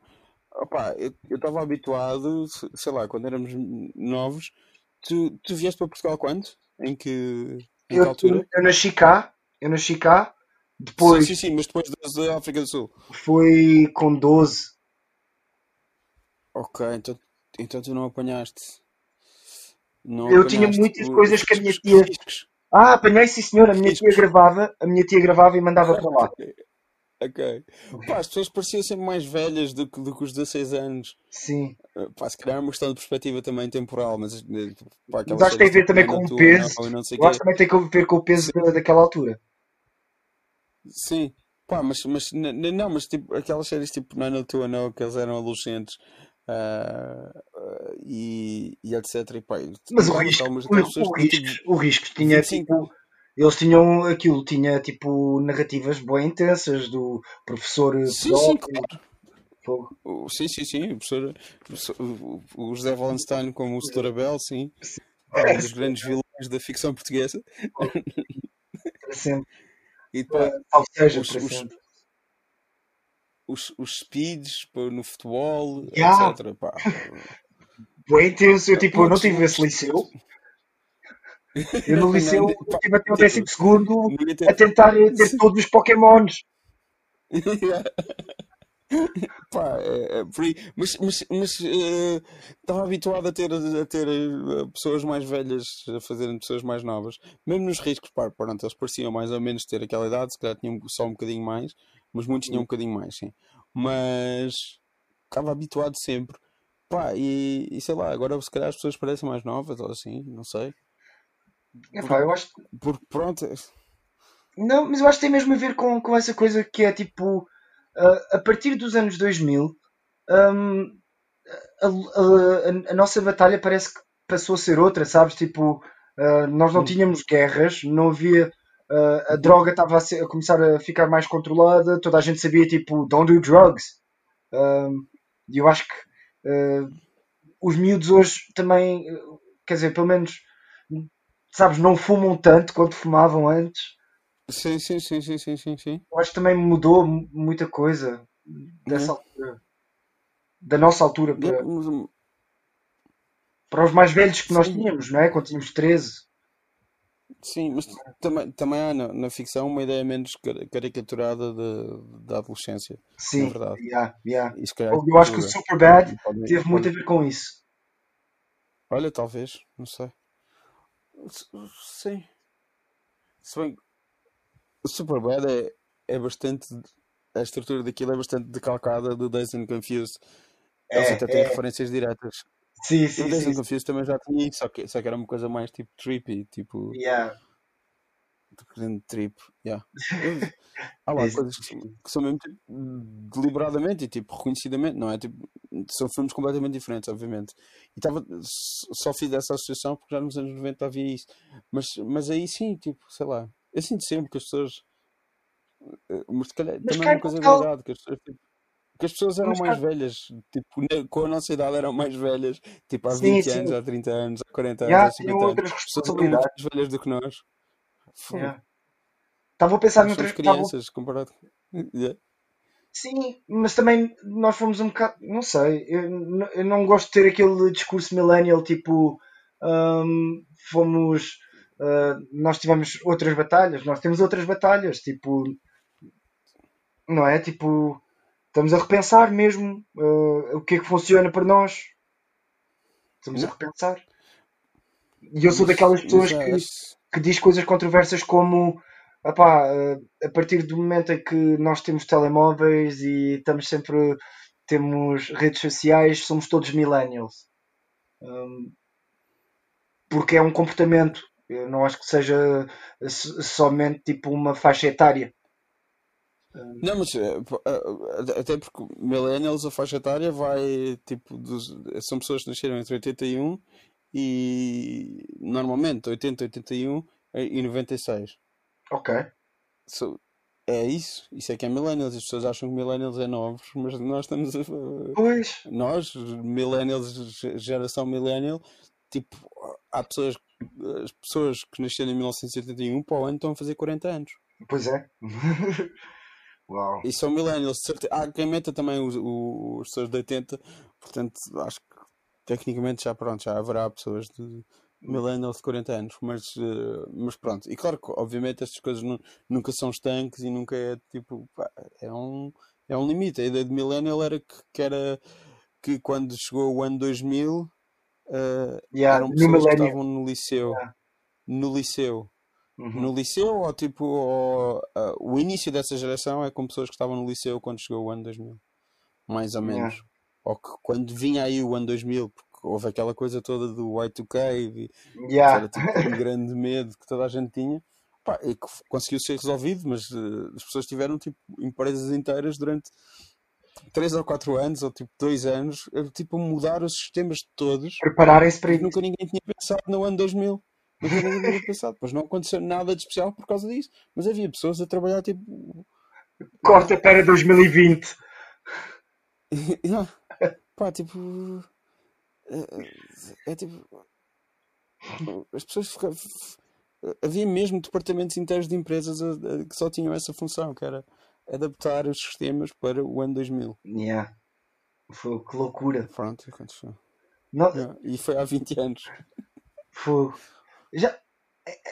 [SPEAKER 1] Opá, eu estava habituado, sei lá, quando éramos novos. Tu, tu vieste para Portugal quando? Em que, em
[SPEAKER 2] eu,
[SPEAKER 1] que altura?
[SPEAKER 2] Eu nasci cá. Eu nasci cá. Depois.
[SPEAKER 1] Sim, sim, sim, mas depois da África do Sul.
[SPEAKER 2] Foi com 12.
[SPEAKER 1] Ok, então, então tu não apanhaste.
[SPEAKER 2] Não eu tinha muitas o, coisas que a minha tia. Ah, apanhei sim senhor, a minha tia gravava, a minha tia gravava e mandava para lá.
[SPEAKER 1] Ok. Pá, as pessoas pareciam sempre mais velhas do que, do que os 16 anos.
[SPEAKER 2] Sim.
[SPEAKER 1] Eh, pá, se calhar é uma questão de perspectiva também temporal, mas. Eh,
[SPEAKER 2] pá, mas acho que tem a ver também com o peso. Não, não eu acho que também tem a ver com o peso da, daquela altura.
[SPEAKER 1] Sim. Pá, mas, mas não, mas tipo, aquelas séries tipo Nine to Know que eles eram adolescentes Uh, uh, e, e, etc. E, pá,
[SPEAKER 2] Mas o risco, o, o, risco, tipo, o risco tinha tipo, eles tinham aquilo, tinha tipo narrativas bem intensas do professor
[SPEAKER 1] sim, sim, claro. sim, sim, sim, o professor, o José Wallenstein como o Setor Abel, sim, é um dos grandes vilões da ficção portuguesa.
[SPEAKER 2] Para sempre.
[SPEAKER 1] E, pá,
[SPEAKER 2] Ou seja, os, para sempre
[SPEAKER 1] os, os speeds no futebol,
[SPEAKER 2] yeah.
[SPEAKER 1] etc. Pá.
[SPEAKER 2] Bem intenso, eu tipo, eu não tive esse liceu. Eu no liceu não, tive até o décimo segundo a tentar ter todos os Pokémons.
[SPEAKER 1] Pá, é, é mas, mas, mas uh, estava habituado a ter, a ter uh, pessoas mais velhas a fazerem pessoas mais novas, mesmo nos riscos, pá, pronto, eles pareciam mais ou menos ter aquela idade, se calhar tinham só um bocadinho mais, mas muitos tinham um bocadinho mais, sim. Mas estava habituado sempre. Pá, e, e, sei lá, agora se calhar as pessoas parecem mais novas ou assim, não sei.
[SPEAKER 2] É pá, eu acho.
[SPEAKER 1] Porque pronto. É
[SPEAKER 2] não, mas eu acho que tem mesmo a ver com, com essa coisa que é tipo. Uh, a partir dos anos 2000, um, a, a, a, nossa batalha parece que passou a ser outra, sabes? Tipo, uh, nós não tínhamos guerras, não havia Uh, a droga estava a, a, começar a ficar mais controlada, toda a gente sabia tipo, don't do drugs. E eu acho que os miúdos hoje também, quer dizer, pelo menos, sabes, não fumam tanto quanto fumavam antes.
[SPEAKER 1] Sim, sim, sim, sim, sim, sim, sim.
[SPEAKER 2] Eu acho que também mudou muita coisa dessa uhum. altura. Da nossa altura para, para os mais velhos que sim. nós tínhamos, não é? Quando tínhamos 13.
[SPEAKER 1] Sim, mas também, também há na, na ficção uma ideia menos caricaturada da adolescência.
[SPEAKER 2] Sim,
[SPEAKER 1] verdade.
[SPEAKER 2] Yeah, yeah. Eu acho que o Superbad teve muito a ver com isso.
[SPEAKER 1] Olha, talvez, não sei. Sim. Se bem o Superbad é, é bastante. A estrutura daquilo é bastante decalcada do Days and Confused. É, Eles até têm é. referências diretas.
[SPEAKER 2] Sim, sim.
[SPEAKER 1] O Days and Confused também já tinha isso, só que, só que era uma coisa mais tipo trippy, tipo.
[SPEAKER 2] Yeah.
[SPEAKER 1] Grande trip, yeah. Há lá coisas que, que, são mesmo tipo, deliberadamente e tipo reconhecidamente, não é? Tipo, são filmes completamente diferentes, obviamente. E tava, só fiz essa associação porque já nos anos 90 havia isso. Mas, mas aí sim, tipo, sei lá. Eu sinto sempre que as pessoas. Eh, mas se calhar mas também é uma coisa verdade, que as pessoas tipo, Porque as pessoas eram
[SPEAKER 2] Mas,
[SPEAKER 1] mais velhas, tipo, com a nossa idade eram mais velhas, tipo, há
[SPEAKER 2] sim,
[SPEAKER 1] 20 anos,
[SPEAKER 2] sim.
[SPEAKER 1] há 30 anos, há 40 anos, há
[SPEAKER 2] tinham
[SPEAKER 1] 50 anos. As pessoas eram muito mais velhas do que nós. Fogo.
[SPEAKER 2] Yeah. Estava a pensar noutras. Estava...
[SPEAKER 1] crianças comparado. Yeah.
[SPEAKER 2] Sim, mas também nós fomos um bocado. Não sei. Eu, eu não gosto de ter aquele discurso millennial tipo. hum, fomos. ah, nós tivemos outras batalhas. Nós temos outras batalhas. Tipo. Não é? Tipo. Estamos a repensar mesmo ah, o que é que funciona para nós. Estamos a repensar. E eu sou daquelas pessoas
[SPEAKER 1] já
[SPEAKER 2] que, que diz coisas controversas como epá, eh, a partir do momento em que nós temos telemóveis e estamos sempre temos redes sociais, somos todos millennials. Hum, porque é um comportamento. Eu não acho que seja so- somente tipo uma faixa etária. Hum,
[SPEAKER 1] Não, mas eh, eh, até porque millennials, a faixa etária vai tipo dos, são pessoas que nasceram entre 81 e normalmente 80, 81 e 96.
[SPEAKER 2] Ok.
[SPEAKER 1] So, é isso, isso é que é millennials. As pessoas acham que millennials é novos, mas nós estamos a,
[SPEAKER 2] Pois.
[SPEAKER 1] nós, millennials, ge- geração millennial, tipo, há pessoas, as pessoas que nasceram em 1981 para o ano estão a fazer 40 anos.
[SPEAKER 2] Pois é. Uau.
[SPEAKER 1] E são millennials, de certeza. Há quem meta também os, os, as pessoas de 80, portanto, acho que tecnicamente já pronto, já haverá pessoas de millennials de 40 anos, mas, eh, mas pronto. E claro que, obviamente, estas coisas nu- nunca são estanques e nunca é tipo, pá, é um, é um limite. A ideia de millennial era que, que era que quando chegou o ano 2000, eh,
[SPEAKER 2] Yeah,
[SPEAKER 1] eram pessoas que estavam no liceu,
[SPEAKER 2] Yeah.
[SPEAKER 1] no liceu.
[SPEAKER 2] Uhum.
[SPEAKER 1] No liceu, ou tipo, ou, ah, o início dessa geração é com pessoas que estavam no liceu quando chegou o ano 2000, mais ou
[SPEAKER 2] Yeah.
[SPEAKER 1] menos. Ou que quando vinha aí o ano 2000, porque houve aquela coisa toda do Y2K, e, que
[SPEAKER 2] Yeah.
[SPEAKER 1] era tipo um grande medo que toda a gente tinha, pá, e conseguiu ser resolvido, mas eh, as pessoas tiveram tipo empresas inteiras durante 3 ou 4 anos, ou tipo 2 anos, a, tipo, mudar os sistemas todos,
[SPEAKER 2] Prepararem-se para isso.
[SPEAKER 1] nunca ninguém tinha pensado no ano 2000. Nunca ninguém tinha pensado, pois não aconteceu nada de especial por causa disso. Mas havia pessoas a trabalhar tipo.
[SPEAKER 2] Corta para 2020.
[SPEAKER 1] Yeah. Pá, tipo. É, é tipo. As pessoas ficavam. Havia mesmo departamentos inteiros de empresas a- a- que só tinham essa função, que era adaptar os sistemas para o ano 2000.
[SPEAKER 2] Yeah. Foi, que loucura.
[SPEAKER 1] Pronto, aconteceu.
[SPEAKER 2] Não,
[SPEAKER 1] Yeah. E foi há 20 anos.
[SPEAKER 2] foi, já,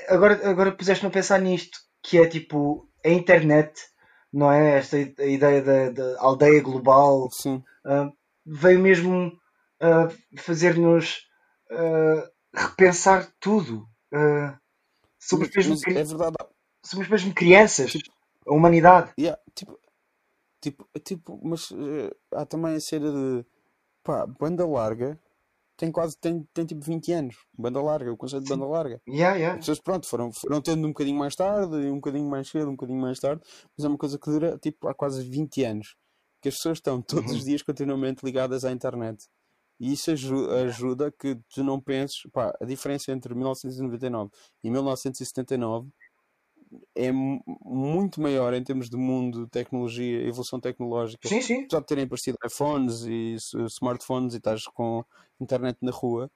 [SPEAKER 2] agora, agora puseste-me a pensar nisto, que é tipo a internet, não é? Esta ideia da, da aldeia global
[SPEAKER 1] Sim.
[SPEAKER 2] ah, veio mesmo ah, fazer-nos ah, repensar tudo. Ah, somos, mesmo,
[SPEAKER 1] é verdade.
[SPEAKER 2] somos mesmo crianças,
[SPEAKER 1] Tipo,
[SPEAKER 2] a humanidade.
[SPEAKER 1] yeah, tipo, tipo, tipo, mas eh, há também a cena de pá, banda larga tem quase tem, tem tipo 20 anos. Banda larga, o conceito de banda larga.
[SPEAKER 2] Yeah,
[SPEAKER 1] As
[SPEAKER 2] yeah.
[SPEAKER 1] pessoas, pronto, foram, foram tendo um bocadinho mais tarde, um bocadinho mais cedo, um bocadinho mais tarde, mas é uma coisa que dura tipo há quase 20 anos. Que as pessoas estão todos os
[SPEAKER 2] Uhum.
[SPEAKER 1] dias continuamente ligadas à internet. E isso aju- ajuda que tu não penses, pá, a diferença entre 1999 e 1979 é mu- muito maior em termos de mundo, tecnologia, evolução tecnológica.
[SPEAKER 2] Sim, sim.
[SPEAKER 1] Apesar de terem aparecido iPhones e smartphones e estás com internet na rua,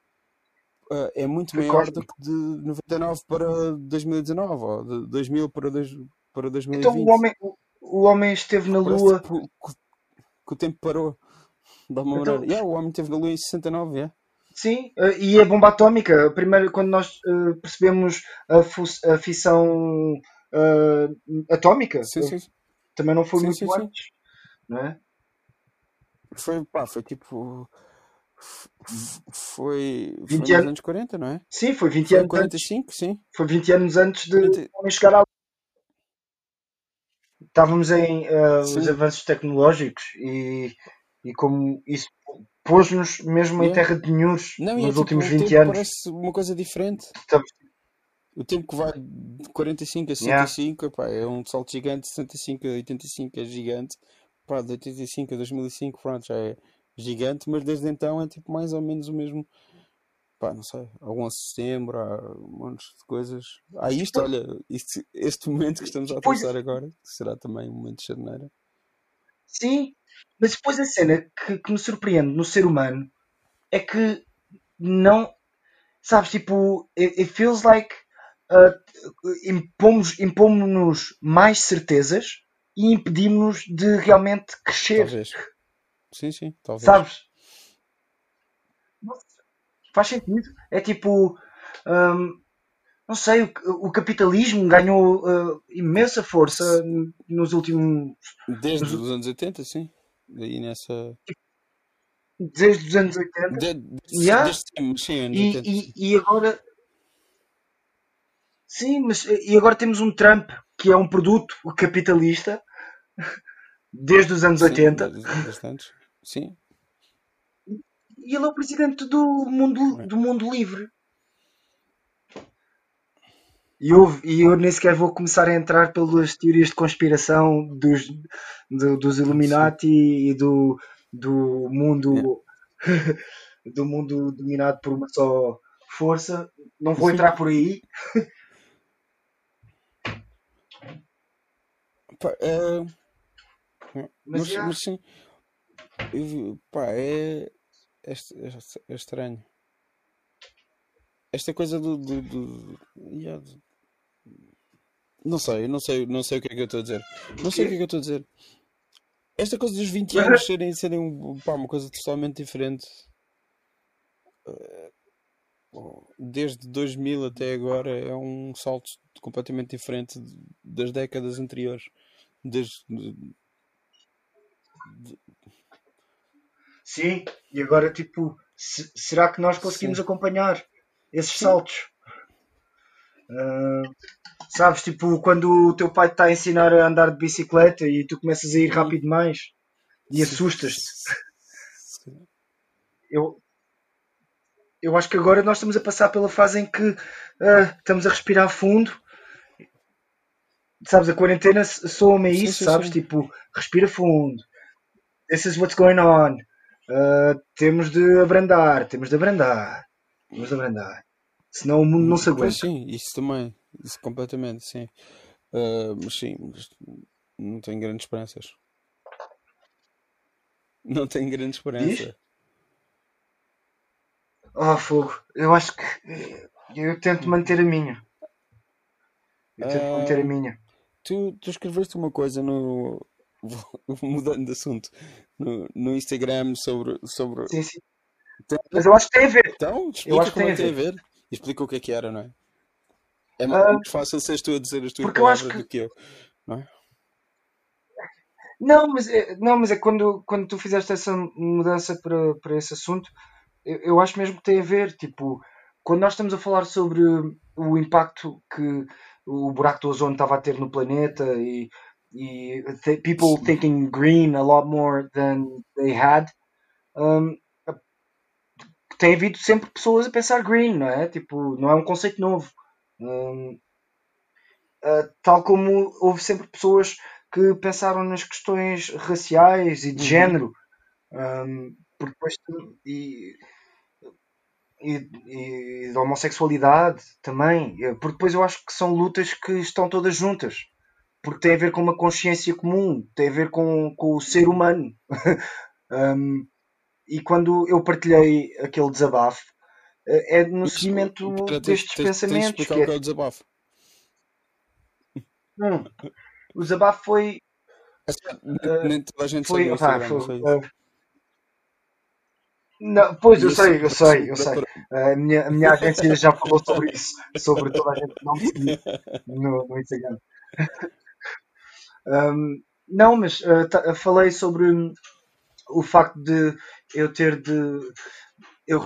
[SPEAKER 1] eh, é muito maior do que de 99 para 2019 ou de 2000 para, dois, para
[SPEAKER 2] Então o
[SPEAKER 1] 2020.
[SPEAKER 2] homem, o, homem esteve na
[SPEAKER 1] Parece
[SPEAKER 2] Lua.
[SPEAKER 1] tipo que, que o tempo parou de alguma
[SPEAKER 2] Então.
[SPEAKER 1] Yeah, o homem esteve na Lua em 69, yeah.
[SPEAKER 2] Sim, eh, e a bomba atómica, primeiro quando nós eh, percebemos a, a fissão eh, atómica,
[SPEAKER 1] Sim, sim,
[SPEAKER 2] também não foi
[SPEAKER 1] sim,
[SPEAKER 2] muito
[SPEAKER 1] sim, sim.
[SPEAKER 2] antes, não é?
[SPEAKER 1] Foi, pá, foi tipo. Foi, foi
[SPEAKER 2] 20
[SPEAKER 1] nos
[SPEAKER 2] anos,
[SPEAKER 1] anos 40, não é?
[SPEAKER 2] sim, foi 20
[SPEAKER 1] Foi
[SPEAKER 2] anos antes,
[SPEAKER 1] 45, sim.
[SPEAKER 2] foi 20 anos antes de
[SPEAKER 1] 40,
[SPEAKER 2] o homem chegar à Estávamos em eh, os
[SPEAKER 1] sim,
[SPEAKER 2] avanços tecnológicos e, e como isso pôs-nos mesmo em
[SPEAKER 1] yeah.
[SPEAKER 2] terra de
[SPEAKER 1] Não, e é
[SPEAKER 2] nos
[SPEAKER 1] tipo,
[SPEAKER 2] últimos
[SPEAKER 1] o
[SPEAKER 2] 20
[SPEAKER 1] tempo
[SPEAKER 2] anos.
[SPEAKER 1] parece uma coisa diferente.
[SPEAKER 2] Estamos,
[SPEAKER 1] O tempo que vai de 45 a
[SPEAKER 2] yeah,
[SPEAKER 1] 65, epá, é um salto gigante, de 65 a 85 é gigante, pá, de 85 a 2005, pronto, já é gigante, mas desde então é tipo mais ou menos o mesmo, pá, não sei, há 11 de setembro, há um monte de coisas. Há isto, olha, este, este momento que estamos a atravessar agora, que será também um momento de janeiro.
[SPEAKER 2] Sim, Mas depois a cena que, que me surpreende no ser humano é que não. Sabes, tipo, it, it feels like uh, impomos, impomos-nos mais certezas e impedimos-nos de realmente crescer.
[SPEAKER 1] Talvez. Sim, sim, talvez.
[SPEAKER 2] Sabes? Faz sentido. É tipo. hum, não sei, o, o capitalismo ganhou uh, imensa força nos últimos.
[SPEAKER 1] Desde
[SPEAKER 2] nos-
[SPEAKER 1] os anos 80, sim. Daí nessa.
[SPEAKER 2] desde os anos 80.
[SPEAKER 1] De, de,
[SPEAKER 2] Yeah.
[SPEAKER 1] Desde sim, anos
[SPEAKER 2] E,
[SPEAKER 1] 80. sim.
[SPEAKER 2] e, e agora. Sim, mas e agora temos um Trump que é um produto capitalista desde os anos
[SPEAKER 1] Sim,
[SPEAKER 2] 80
[SPEAKER 1] ba- bastantes. Sim.
[SPEAKER 2] e ele é o presidente do mundo, do mundo livre. E eu, e eu nem sequer vou começar a entrar pelas teorias de conspiração dos, do- dos Illuminati e do, do mundo do mundo dominado por uma só força. Não vou entrar por aí.
[SPEAKER 1] Pá, é,
[SPEAKER 2] Mas,
[SPEAKER 1] mas,
[SPEAKER 2] já,
[SPEAKER 1] mas sim. Eu pá, é, é, é é estranho. Esta coisa do. do, do- do- não sei, não sei, não sei o que é que eu estou a dizer. Não sei o que é que eu estou a dizer. Esta coisa dos 20 anos serem, serem um- pá, uma coisa totalmente diferente. Desde 2000 até agora é um salto completamente diferente das décadas anteriores. Desde,
[SPEAKER 2] sim, e agora tipo, se- será que nós conseguimos
[SPEAKER 1] Sim.
[SPEAKER 2] acompanhar esses
[SPEAKER 1] Sim.
[SPEAKER 2] saltos? Ah, sabes, tipo, quando o teu pai te está a ensinar a andar de bicicleta e tu começas a ir rápido demais e assustas-te. Eu, eu acho que agora nós estamos a passar pela fase em que ah, estamos a respirar fundo. Sabes, a quarentena s- soa-me a
[SPEAKER 1] Sim,
[SPEAKER 2] isso,
[SPEAKER 1] sim,
[SPEAKER 2] sabes?
[SPEAKER 1] sim.
[SPEAKER 2] Tipo, respira fundo. This is what's going on. Ah, temos de abrandar, temos de abrandar, temos de abrandar. Senão o mundo não se aguenta.
[SPEAKER 1] sim, isso também. Isso completamente, sim. Ah, mas sim, não tenho grandes esperanças. Não tenho grande
[SPEAKER 2] Diz?
[SPEAKER 1] esperança.
[SPEAKER 2] Oh, fogo. Eu acho que eu tento manter a minha. Eu tento manter a minha.
[SPEAKER 1] tu, tu escreveste uma coisa no. Mudando de assunto. No, no Instagram sobre, sobre.
[SPEAKER 2] Sim, sim.
[SPEAKER 1] Tem
[SPEAKER 2] Mas
[SPEAKER 1] ver?
[SPEAKER 2] eu acho que tem a ver.
[SPEAKER 1] Então,
[SPEAKER 2] Eu acho que
[SPEAKER 1] como
[SPEAKER 2] tem
[SPEAKER 1] é
[SPEAKER 2] a
[SPEAKER 1] que tem a
[SPEAKER 2] ver.
[SPEAKER 1] Explica o que é que era, não é? É
[SPEAKER 2] Ah,
[SPEAKER 1] muito fácil seres tu a dizer as tuas palavras
[SPEAKER 2] que
[SPEAKER 1] do que eu, não é?
[SPEAKER 2] Não, mas é, não, mas é quando, quando tu fizeste essa mudança para, para esse assunto, eu, eu acho mesmo que tem a ver. Tipo, quando nós estamos a falar sobre o impacto que o buraco do ozono estava a ter no planeta e, e people thinking green a lot more than they had, um, tem havido sempre pessoas a pensar green, não é? Tipo, não é um conceito novo. Um, Uh, tal como houve sempre pessoas que pensaram nas questões raciais e de
[SPEAKER 1] Uhum.
[SPEAKER 2] género, um, porque depois e, e, e da homossexualidade também, eh, porque depois eu acho que são lutas que estão todas juntas, porque tem a ver com uma consciência comum, tem a ver com, com o ser humano. Um, e quando eu partilhei aquele desabafo, eh, é no seguimento destes
[SPEAKER 1] tens,
[SPEAKER 2] pensamentos, que
[SPEAKER 1] o
[SPEAKER 2] é
[SPEAKER 1] que é o desabafo.
[SPEAKER 2] hum, o desabafo foi
[SPEAKER 1] É só- nem,
[SPEAKER 2] Uh,
[SPEAKER 1] nem toda a gente
[SPEAKER 2] foi,
[SPEAKER 1] Instagram,
[SPEAKER 2] foi,
[SPEAKER 1] não
[SPEAKER 2] uh, pois eu sei, eu sei, eu sei. A minha, a minha agência já falou sobre isso, sobre toda a gente não me seguir no, no Instagram. Um, não, mas uh, falei sobre o facto de eu ter de. Eu,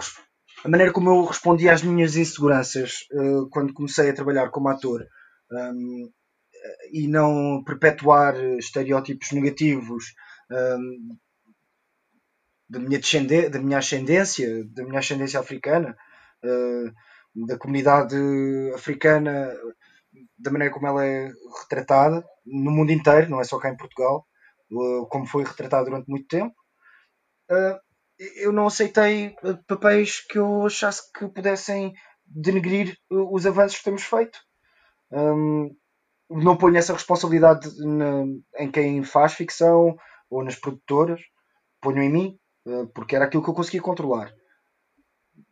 [SPEAKER 2] a maneira como eu respondi às minhas inseguranças uh, quando comecei a trabalhar como ator um, e não perpetuar estereótipos negativos um, da minha, da minha ascendência, da minha ascendência africana, uh, da comunidade africana, da maneira como ela é retratada no mundo inteiro, não é só cá em Portugal, uh, como foi retratada durante muito tempo. Uh, eu não aceitei uh, papéis que eu achasse que pudessem denegrir uh, os avanços que temos feito. Não ponho essa responsabilidade em quem faz ficção ou nas produtoras, ponham em mim, porque era aquilo que eu conseguia controlar.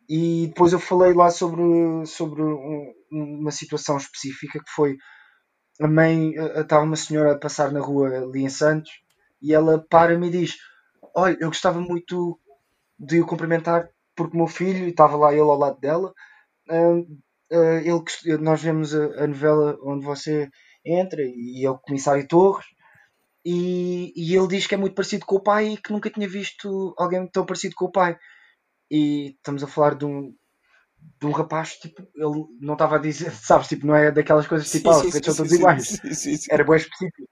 [SPEAKER 2] E depois eu falei lá sobre, sobre um, uma situação específica que foi a mãe, estava uma senhora a passar na rua ali em Santos e ela para-me e diz: Olha, eu gostava muito de o cumprimentar porque o meu filho, estava lá ele ao lado dela, uh, uh, ele, nós vemos a, a, novela onde você entra e é o comissário Torres. E, e ele diz que é muito parecido com o pai e que nunca tinha visto alguém tão parecido com o pai. E estamos a falar de um, de um rapaz, tipo, ele não estava a dizer, sabes, tipo, não é daquelas coisas tipo, ah, os são todos iguais. Sim, sim, Era bem específico.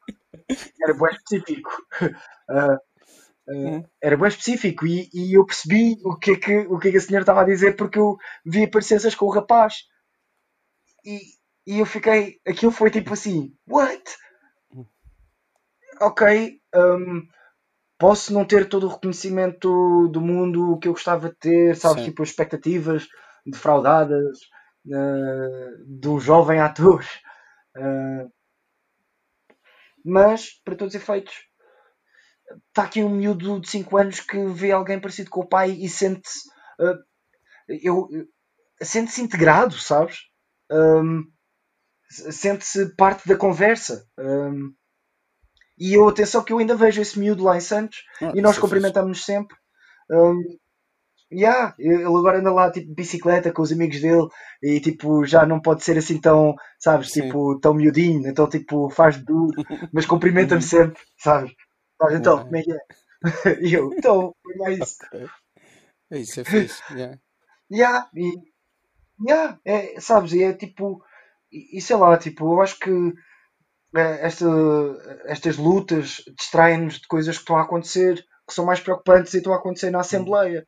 [SPEAKER 2] Era bem específico. Uh, uh, era bem específico e, e eu percebi o que, é que, o que é que a senhora estava a dizer porque eu vi parecenças com o rapaz e, e eu fiquei, aquilo foi tipo assim, what? Ok, um, posso não ter todo o reconhecimento do mundo que eu gostava de ter, sabes, Sim. tipo, expectativas defraudadas uh, de um jovem ator. Uh, mas, para todos os efeitos, está aqui um miúdo de 5 anos que vê alguém parecido com o pai e sente-se. Uh, eu, sente-se integrado, sabes? Um, sente-se parte da conversa. Um, e eu, atenção, que eu ainda vejo esse miúdo lá em Santos ah, e nós é cumprimentamos sempre. Um, Yeah, ele agora anda lá tipo de bicicleta com os amigos dele e tipo já não pode ser assim tão, sabes, Sim. tipo tão miudinho, então tipo faz duro, mas cumprimenta-me sempre, sabes? Sabes então, como é que é? e eu, então, foi mais isso. Okay.
[SPEAKER 1] É isso, é fixe, yeah.
[SPEAKER 2] Yeah, e, yeah, é, sabes, e é tipo, e, e sei lá, tipo, eu acho que é, esta, estas lutas distraem-nos de coisas que estão a acontecer, que são mais preocupantes e estão a acontecer na Assembleia.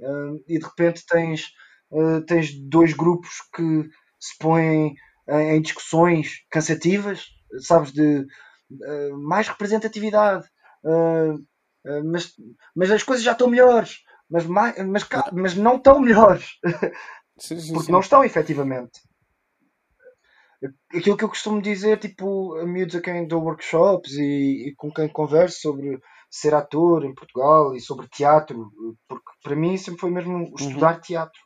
[SPEAKER 2] Uh, e de repente tens, uh, tens dois grupos que se põem em discussões cansativas, sabes, de uh, mais representatividade, mas, mas as coisas já estão melhores, mas, mais, mas, mas não estão melhores, sim, sim, porque sim. não estão efetivamente. Aquilo que eu costumo dizer, tipo, a miúdos a quem dou workshops e, e com quem converso sobre ser ator em Portugal e sobre teatro, porque para mim sempre foi mesmo uhum. estudar uhum. teatro.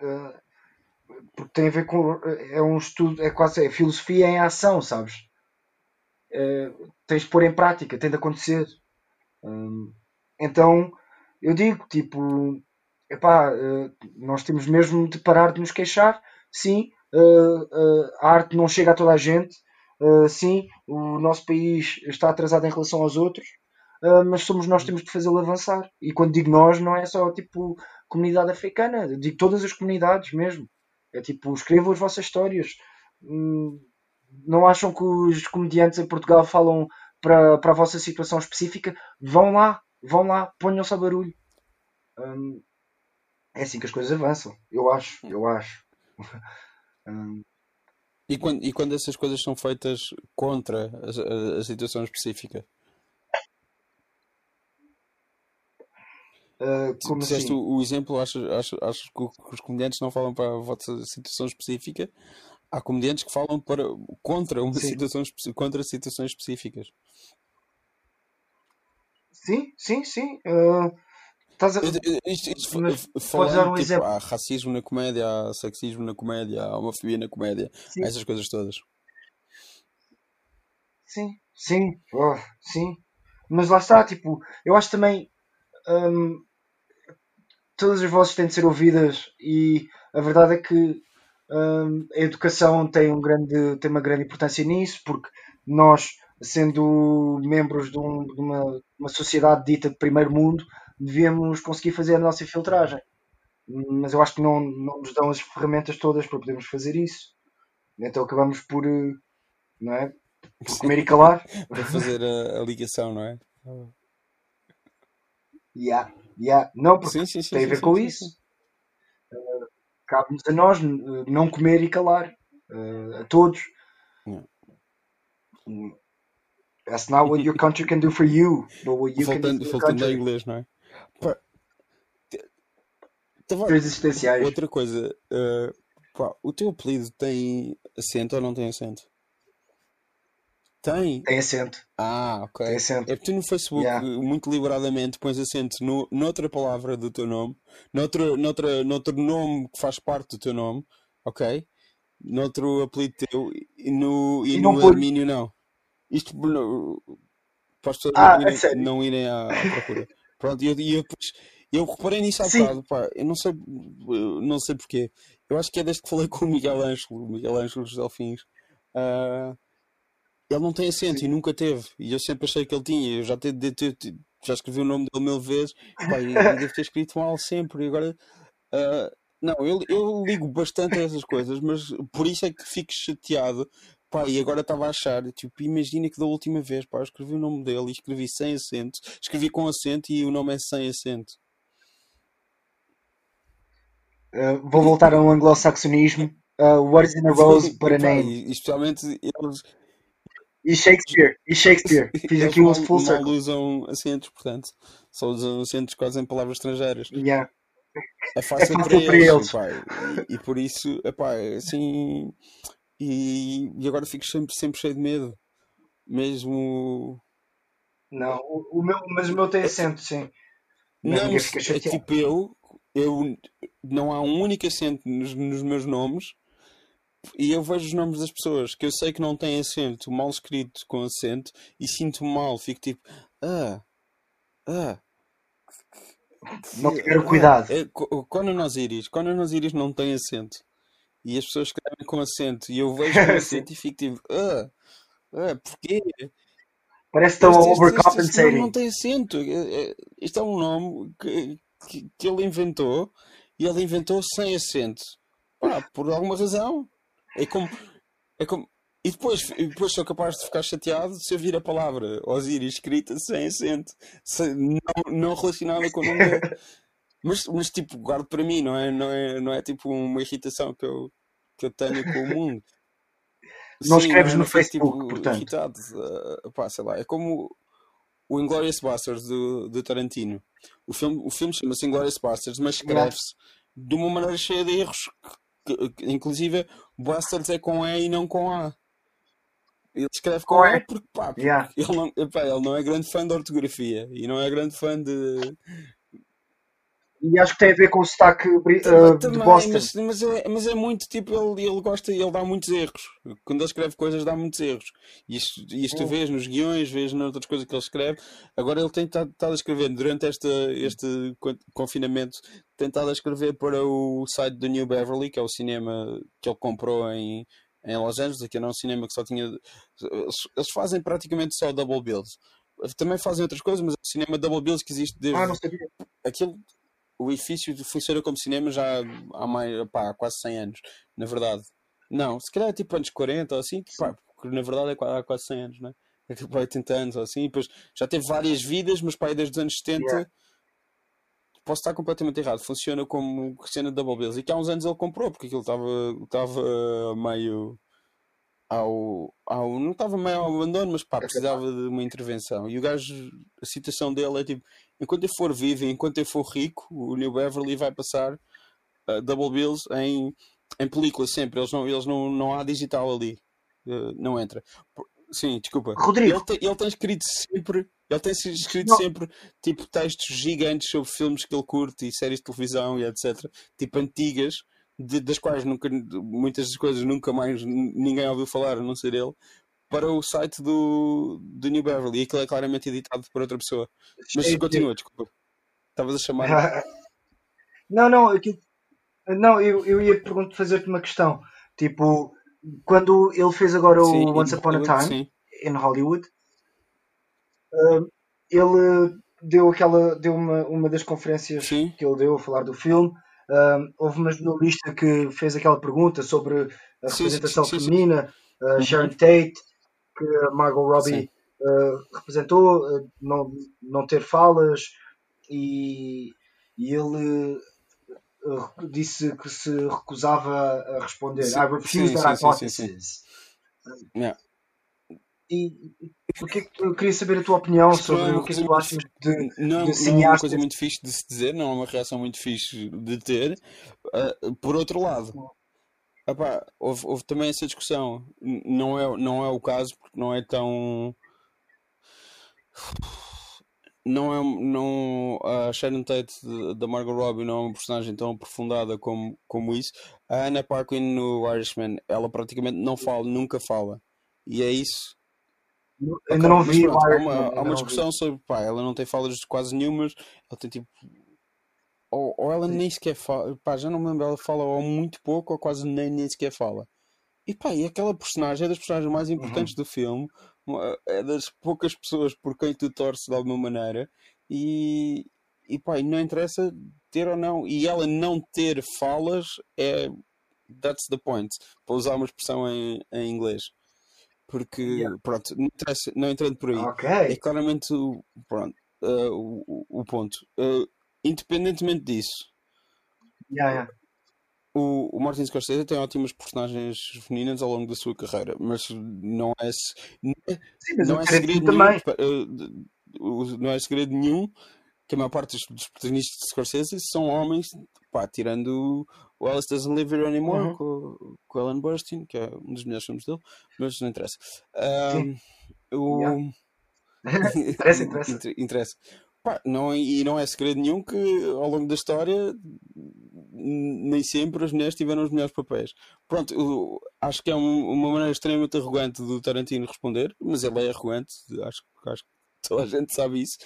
[SPEAKER 2] Uh, porque tem a ver com. É um estudo, é quase é filosofia em ação, sabes? Uh, tens de pôr em prática, tem de acontecer. Uh, então eu digo, tipo, epá, nós temos mesmo de parar de nos queixar. Sim, a arte não chega a toda a gente, Uh, sim, o nosso país está atrasado em relação aos outros, uh, mas somos nós que temos de fazê-lo avançar. E quando digo nós, não é só tipo comunidade africana, digo todas as comunidades mesmo. É tipo, escrevam as vossas histórias. Não acham que os comediantes em Portugal falam para, para a vossa situação específica? Vão lá, vão lá, ponham-se a barulho. Hum, é assim que as coisas avançam, eu acho, eu acho.
[SPEAKER 1] hum, e quando, e quando essas coisas são feitas contra a, a, a situação específica? Uh, como Dizeste assim? o, o, exemplo, achas, achas, achas que, os comediantes não falam para a vossa situação específica? Há comediantes que falam para, contra, uma situação, contra situações específicas.
[SPEAKER 2] Sim, sim, sim. Uh, Estás a...
[SPEAKER 1] Isto, isto, falando, um tipo, exemplo. há racismo na comédia, há sexismo na comédia, há homofobia na comédia, sim. essas coisas todas.
[SPEAKER 2] Sim, sim, oh, sim. Mas lá está, tipo, eu acho também hum, todas as vozes têm de ser ouvidas e a verdade é que a educação tem, um grande, tem uma grande importância nisso, porque nós, sendo membros de, um, de uma, uma sociedade dita de primeiro mundo, devíamos conseguir fazer a nossa filtragem. Mas eu acho que não, não nos dão as ferramentas todas para podermos fazer isso. Então acabamos por, eh, não é? por comer e calar.
[SPEAKER 1] para fazer a, a, ligação, não é?
[SPEAKER 2] Yeah, yeah. Não, porque sim, sim, sim, tem a ver com isso. Cabe-nos a nós eh, não comer e calar. Uh, a todos. Yeah. That's not what your country can do for you, but what you
[SPEAKER 1] faltando, can do for Faltando inglês, não é? Tava... Outra coisa, uh, pá, o teu apelido tem acento ou não tem acento? Tem?
[SPEAKER 2] Tem acento.
[SPEAKER 1] Ah, ok.
[SPEAKER 2] Tem acento.
[SPEAKER 1] É porque tu no Facebook,
[SPEAKER 2] Yeah.
[SPEAKER 1] muito liberadamente, pões acento no, noutra palavra do teu nome, noutra, noutra, noutro nome que faz parte do teu nome, ok? Noutro apelido teu, e no, e
[SPEAKER 2] E
[SPEAKER 1] no
[SPEAKER 2] não
[SPEAKER 1] não. Isto no- para as pessoas
[SPEAKER 2] Ah,
[SPEAKER 1] não
[SPEAKER 2] a
[SPEAKER 1] irem,
[SPEAKER 2] sério?
[SPEAKER 1] não irem à, à procura. Pronto, e eu, eu, depois- eu reparei nisso há bocado, pá, eu não sei, eu não sei porquê. Eu acho que é desde que falei com o Miguel Ângelo, o Miguel Ângelo dos Delfins. ah, ele não tem acento
[SPEAKER 2] Sim.
[SPEAKER 1] e nunca teve. E eu sempre achei que ele tinha. Eu já, te, de- te- te- já escrevi o nome dele mil vezes. Pá, e, e devo ter escrito mal sempre. E agora. ah, não, eu, eu ligo bastante a essas coisas, mas por isso é que fico chateado. Pá, e agora estava a achar, tipo, imagina que da última vez, pá, eu escrevi o nome dele e escrevi sem acento, escrevi com acento e o nome é sem acento.
[SPEAKER 2] Uh, vou voltar a um anglo-saxonismo. Uh, what is in a rose but a name?
[SPEAKER 1] especialmente eles,
[SPEAKER 2] E Shakespeare. E Shakespeare. Fiz
[SPEAKER 1] eles
[SPEAKER 2] aqui um full
[SPEAKER 1] mal
[SPEAKER 2] circle.
[SPEAKER 1] usam acentos, portanto, só usam acentos quase em palavras estrangeiras.
[SPEAKER 2] Yeah.
[SPEAKER 1] é fácil,
[SPEAKER 2] fácil
[SPEAKER 1] para
[SPEAKER 2] para
[SPEAKER 1] eles,
[SPEAKER 2] eles.
[SPEAKER 1] e, e por isso, epá, assim, e, e agora fico sempre, sempre cheio de medo, mesmo,
[SPEAKER 2] Não, o, o meu, mas o meu tem acento, sim.
[SPEAKER 1] Não,
[SPEAKER 2] fica
[SPEAKER 1] é tipo eu, eu, não há um único acento nos, nos meus nomes, e eu vejo os nomes das pessoas, que eu sei que não têm acento, mal escrito com acento, e sinto mal, fico tipo, ah, ah,
[SPEAKER 2] Não tiveram
[SPEAKER 1] ah,
[SPEAKER 2] cuidado.
[SPEAKER 1] é, co- Conan Osiris, Conan Osiris não tem acento. E as pessoas escrevem com acento. E eu vejo com acento e fico tipo, ah, ah, porquê?
[SPEAKER 2] Parece que estão
[SPEAKER 1] nome
[SPEAKER 2] overcompensating.
[SPEAKER 1] não tem acento. É- é- Isto é um nome que, que, que ele inventou e ele inventou sem acento. Pá, por alguma razão. É como. É como e depois, e depois sou capaz de ficar chateado se eu vir a palavra Osiris escrita sem acento, sem- não, não relacionada com o nome dele. Mas, mas tipo, guardo para mim, não é, não é, não é tipo uma irritação que eu, que eu tenho com o mundo.
[SPEAKER 2] Não
[SPEAKER 1] Sim,
[SPEAKER 2] escreves
[SPEAKER 1] não,
[SPEAKER 2] no
[SPEAKER 1] fico
[SPEAKER 2] Facebook,
[SPEAKER 1] tipo
[SPEAKER 2] portanto.
[SPEAKER 1] irritado. ah, pá, sei lá, é como o Inglourious Basterds do, do Tarantino. O filme, o filme chama-se Inglourious Basterds, mas escreve-se de uma maneira cheia de erros. que- inclusive, Bastards é com E e não com A. Ele escreve com E
[SPEAKER 2] E.
[SPEAKER 1] porque, pá, porque
[SPEAKER 2] Yeah.
[SPEAKER 1] ele, não, epá, ele não é grande fã de ortografia e não é grande fã de,
[SPEAKER 2] E acho que tem a ver com o sotaque bri-
[SPEAKER 1] Também,
[SPEAKER 2] uh, de Boston.
[SPEAKER 1] mas, mas, é, mas é muito tipo, ele, ele gosta, ele dá muitos erros. Quando ele escreve coisas, dá muitos erros. E isto, isto tu
[SPEAKER 2] Hum.
[SPEAKER 1] vês nos guiões, vês noutras coisas que ele escreve. Agora ele tem estado a escrever, durante este con- confinamento, tem estado a escrever para o site do New Beverly, que é o cinema que ele comprou em, em Los Angeles. Aqui era um cinema que só tinha. Eles, fazem praticamente só double bills. Também fazem outras coisas, mas é o cinema double bills que existe desde
[SPEAKER 2] Ah, não sabia.
[SPEAKER 1] aquilo, o edifício funciona como cinema já há mais, pá, há quase 100 anos, na verdade. Não, se calhar é tipo anos 40 ou assim, pá, porque na verdade é qua- há quase 100 anos, né? É tipo 80 anos ou assim, depois já teve várias vidas, mas pá, desde os anos 70
[SPEAKER 2] Yeah.
[SPEAKER 1] posso estar completamente errado, funciona como cena de Double Bills. E que há uns anos ele comprou, porque aquilo estava estava meio ao, ao não estava meio ao abandono, mas pá, precisava de uma intervenção. E o gajo, a citação dele é tipo: enquanto eu for vivo, e enquanto eu for rico, o New Beverly vai passar uh, Double Bills em, em película sempre. Eles não, eles não, não há digital ali, Uh, não entra. Sim, desculpa.
[SPEAKER 2] Rodrigo.
[SPEAKER 1] Ele tem, ele tem escrito sempre, ele tem escrito
[SPEAKER 2] Não.
[SPEAKER 1] sempre tipo textos gigantes sobre filmes que ele curte e séries de televisão e etc. Tipo antigas, de- das quais nunca, muitas das coisas nunca mais ninguém ouviu falar, a não ser ele, para o site do, do New Beverly. E aquilo é claramente editado por outra pessoa. Mas
[SPEAKER 2] de-
[SPEAKER 1] continua, desculpa. Estavas a chamar.
[SPEAKER 2] Não, não, aqui- não eu, eu ia perguntar, fazer-te uma questão. Tipo, quando ele fez agora o
[SPEAKER 1] Sim,
[SPEAKER 2] Once
[SPEAKER 1] em
[SPEAKER 2] Upon a Time in Hollywood, uh, ele deu aquela, deu uma, uma das conferências
[SPEAKER 1] Sim.
[SPEAKER 2] que ele deu a falar do filme. Um, houve uma jornalista que fez aquela pergunta sobre a
[SPEAKER 1] Sim,
[SPEAKER 2] representação
[SPEAKER 1] sim, sim.
[SPEAKER 2] feminina, uh. Sharon Tate, que a Margot Robbie uh, representou, uh, não, não ter falas, e, e ele uh, disse que se recusava a responder. I refuse that hypothesis.
[SPEAKER 1] Yeah.
[SPEAKER 2] E o que é eu queria saber a tua opinião
[SPEAKER 1] é
[SPEAKER 2] sobre
[SPEAKER 1] uma
[SPEAKER 2] o que é que tu achas de,
[SPEAKER 1] não,
[SPEAKER 2] de
[SPEAKER 1] não é uma coisa muito fixe de se dizer, não é uma reação muito fixe de ter. Ah, por outro lado, houve, houve também essa discussão. Não é, não é o caso, porque não é tão. Não é. Não, a Sharon Tate da Margot Robbie não é uma personagem tão aprofundada como, como isso. A Anna Paquin no Irishman, ela praticamente não fala, nunca fala. E é isso.
[SPEAKER 2] Ainda não vi.
[SPEAKER 1] Pronto, há uma, há uma discussão sobre. Pá, ela não tem falas quase nenhumas. Ela tem tipo ou, ou ela nem sequer fala, pá, já não me lembro, ela fala ou muito pouco ou quase nem, nem sequer fala. E pá, e aquela personagem é das personagens mais importantes uhum. do filme, é das poucas pessoas por quem tu torces de alguma maneira, e, e pá, não interessa ter ou não, e ela não ter falas é. That's the point, para usar uma expressão em, em inglês. Porque, yeah. pronto, não, interessa, não entrando por aí,
[SPEAKER 2] okay.
[SPEAKER 1] é claramente o, pronto, uh, o, o ponto. Uh, independentemente disso,
[SPEAKER 2] yeah, yeah.
[SPEAKER 1] O, o Martin Scorsese tem ótimas personagens femininas ao longo da sua carreira, mas não é, não é,
[SPEAKER 2] Sim, não é segredo também.
[SPEAKER 1] nenhum. Não é segredo nenhum que a maior parte dos protagonistas de Scorsese são homens, pá, tirando o Alice Doesn't Live Here Anymore uhum. com, com Ellen Burstyn, que é um dos melhores filmes dele, mas não interessa. Um, o...
[SPEAKER 2] Yeah. interessa, interessa.
[SPEAKER 1] interessa. Pá, não, e não é segredo nenhum que ao longo da história nem sempre as mulheres tiveram os melhores papéis. Pronto, eu, acho que é um, uma maneira extremamente arrogante do Tarantino responder, mas ele é arrogante, acho, acho que toda a gente sabe isso.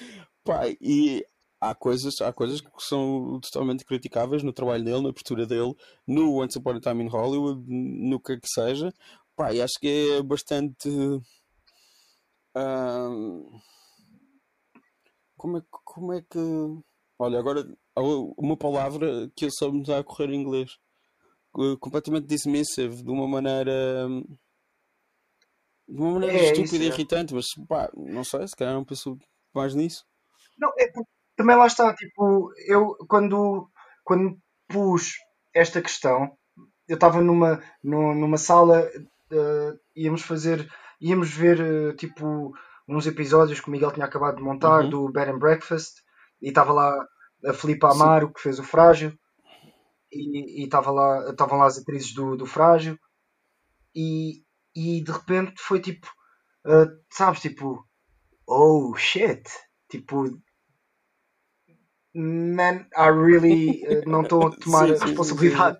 [SPEAKER 1] Pá, e há coisas, há coisas que são totalmente criticáveis no trabalho dele, na abertura dele, no Once Upon a Time in Hollywood, no que que seja. Pá, e acho que é bastante. Uh, como é, como é que. Olha, agora uma palavra que eu só me está a correr em inglês. Completamente dismissive, de uma maneira. De uma maneira é, estúpida e é. irritante, mas pá, não sei, se calhar não penso mais nisso.
[SPEAKER 2] Não, é também lá está, tipo, eu quando, quando pus esta questão, eu estava numa, numa sala, uh, íamos fazer, íamos ver, uh, tipo, uns episódios que o Miguel tinha acabado de montar uhum. do Bed and Breakfast e estava lá a Filipe Amaro Sim. que fez o Frágil e estava lá estavam lá as atrizes do, do Frágil e, e de repente foi tipo uh, sabes tipo oh shit tipo man I really uh, não estou a tomar sim, a responsabilidade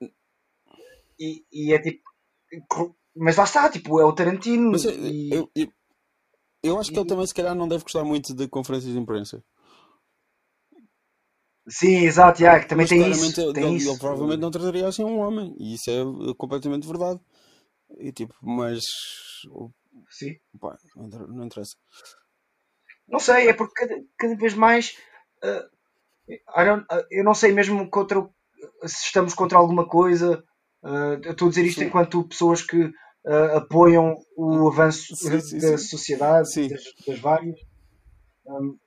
[SPEAKER 2] sim, e, e é tipo mas lá está, tipo, é o Tarantino. Mas, e...
[SPEAKER 1] eu, eu, eu, acho que ele também, se calhar, não deve gostar muito de conferências de imprensa.
[SPEAKER 2] Sim, exato, yeah, que também mas, tem isso.
[SPEAKER 1] Ele,
[SPEAKER 2] tem
[SPEAKER 1] ele,
[SPEAKER 2] isso.
[SPEAKER 1] ele provavelmente não trataria assim um homem, e isso é completamente verdade. E tipo, mas.
[SPEAKER 2] Sim.
[SPEAKER 1] Pá, não interessa.
[SPEAKER 2] Não sei, é porque cada, cada vez mais. Uh, eu não sei mesmo contra, se estamos contra alguma coisa. Uh, estou a dizer isto Sim. enquanto pessoas que uh, apoiam o avanço sim, sim, da sociedade, das, das, várias. Um,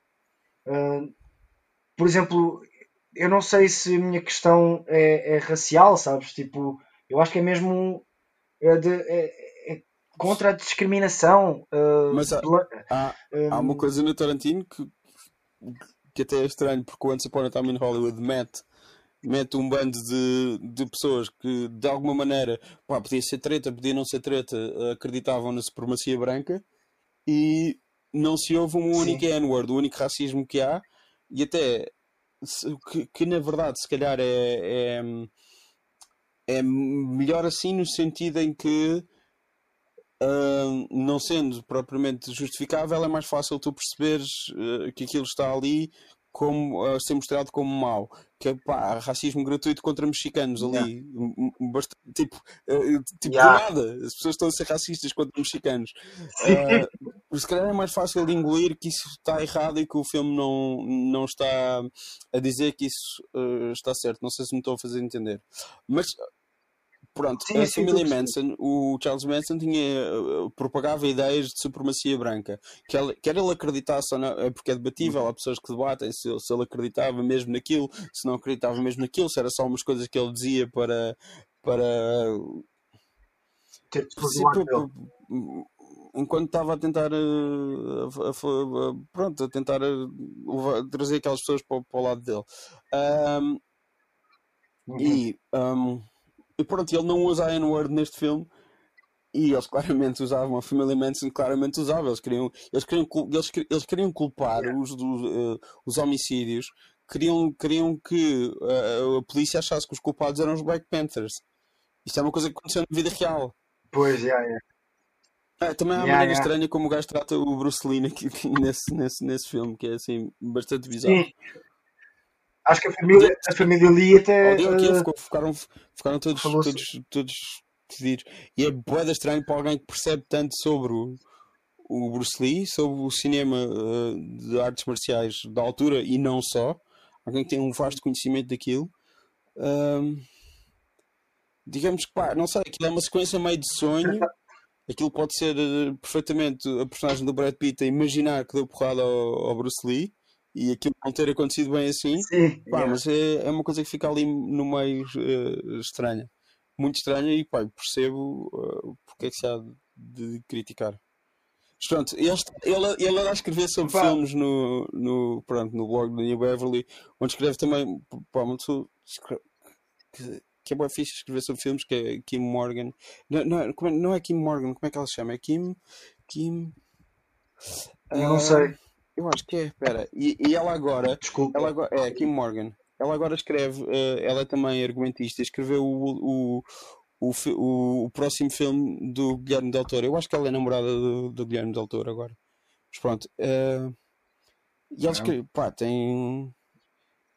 [SPEAKER 2] uh, por exemplo, eu não sei se a minha questão é, é racial, sabes? Tipo, eu acho que é mesmo é de, é contra a discriminação. Uh,
[SPEAKER 1] Mas há, há, um, há, uma coisa no Tarantino que, que até é estranho, porque o Once Upon a Time in Hollywood mete mete um bando de, de pessoas que de alguma maneira pá, podia ser treta, podia não ser treta, acreditavam na supremacia branca e não se ouve um único N-word, o único racismo que há, e até que, que na verdade se calhar é, é, é melhor assim no sentido em que Uh, não sendo propriamente justificável, é mais fácil tu perceberes uh, que aquilo está ali como a ser mostrado como mau, que pá, racismo gratuito contra mexicanos ali, yeah. Tipo, uh, tipo yeah. nada, as pessoas estão a ser racistas contra mexicanos. Uh, se calhar é mais fácil de engolir que isso está errado e que o filme não, não está a dizer que isso uh, está certo. Não sei se me estou a fazer entender. Mas Pronto, sim, a sim, família Manson, o Charles Manson tinha, uh, propagava ideias de supremacia branca. Que ele, quer ele acreditasse ou não, é porque é debatível, há pessoas que debatem se, se ele acreditava mesmo naquilo, se não acreditava mesmo naquilo, se era só umas coisas que ele dizia para. para sim, enquanto estava a tentar uh, a, a, a, pronto, a tentar uh, trazer aquelas pessoas para, para o lado dele. Um,
[SPEAKER 2] Uhum.
[SPEAKER 1] E, um, e pronto, ele não usa a N-word neste filme. E eles claramente usavam, a Family Manson claramente usava. Eles queriam, eles queriam, eles, eles queriam culpar os, eh, os homicídios, queriam, queriam que eh, a polícia achasse que os culpados eram os Black Panthers. Isto é uma coisa que aconteceu na vida real.
[SPEAKER 2] Pois, yeah, yeah.
[SPEAKER 1] Ah, também há a
[SPEAKER 2] Yeah,
[SPEAKER 1] maneira
[SPEAKER 2] yeah.
[SPEAKER 1] estranha como o gajo trata o Bruce Lee nesse, nesse, nesse filme, que é assim, bastante bizarro.
[SPEAKER 2] Sim. Acho que a família, a família Lee até.
[SPEAKER 1] Ficou- ficaram, ficaram todos, todos, todos fedidos. E é boeda estranho para alguém que percebe tanto sobre o, o Bruce Lee, sobre o cinema eh, de artes marciais da altura e não só. Alguém que tem um vasto conhecimento daquilo. Ahm, digamos que, pá, não sei, aquilo é uma sequência meio de sonho. Aquilo pode ser eh, perfeitamente a personagem do Brad Pitt a imaginar que deu porrada ao, ao Bruce Lee e aquilo não ter acontecido bem assim.
[SPEAKER 2] Sim,
[SPEAKER 1] Pá,
[SPEAKER 2] yeah.
[SPEAKER 1] mas é, é uma coisa que fica ali no meio eh, estranha. Muito estranha e pá, percebo eh, porque é que se há de criticar. Mas pronto, ele, ele, ele anda a escrever sobre
[SPEAKER 2] Pá.
[SPEAKER 1] filmes no, no, pronto, no blog do New Beverly, onde escreve também, pá, pessoa escreve- que, é boa fixe escrever sobre filmes, que é Kim Morgan. Não, não, é- como é- não é Kim Morgan, como é que ela se chama? É Kim. Kim.
[SPEAKER 2] Eu não
[SPEAKER 1] ah,
[SPEAKER 2] sei.
[SPEAKER 1] Eu acho que é, espera. E, e ela agora
[SPEAKER 2] Desculpa.
[SPEAKER 1] ela agora, é, Kim Morgan. Ela agora escreve, eh, ela é também argumentista, escreveu o, o, o, o, próximo filme do Guilherme Del Toro. Eu acho que ela é namorada do, do Guilherme Del Toro agora. Mas pronto. eh, e ela escreve, pá, tem.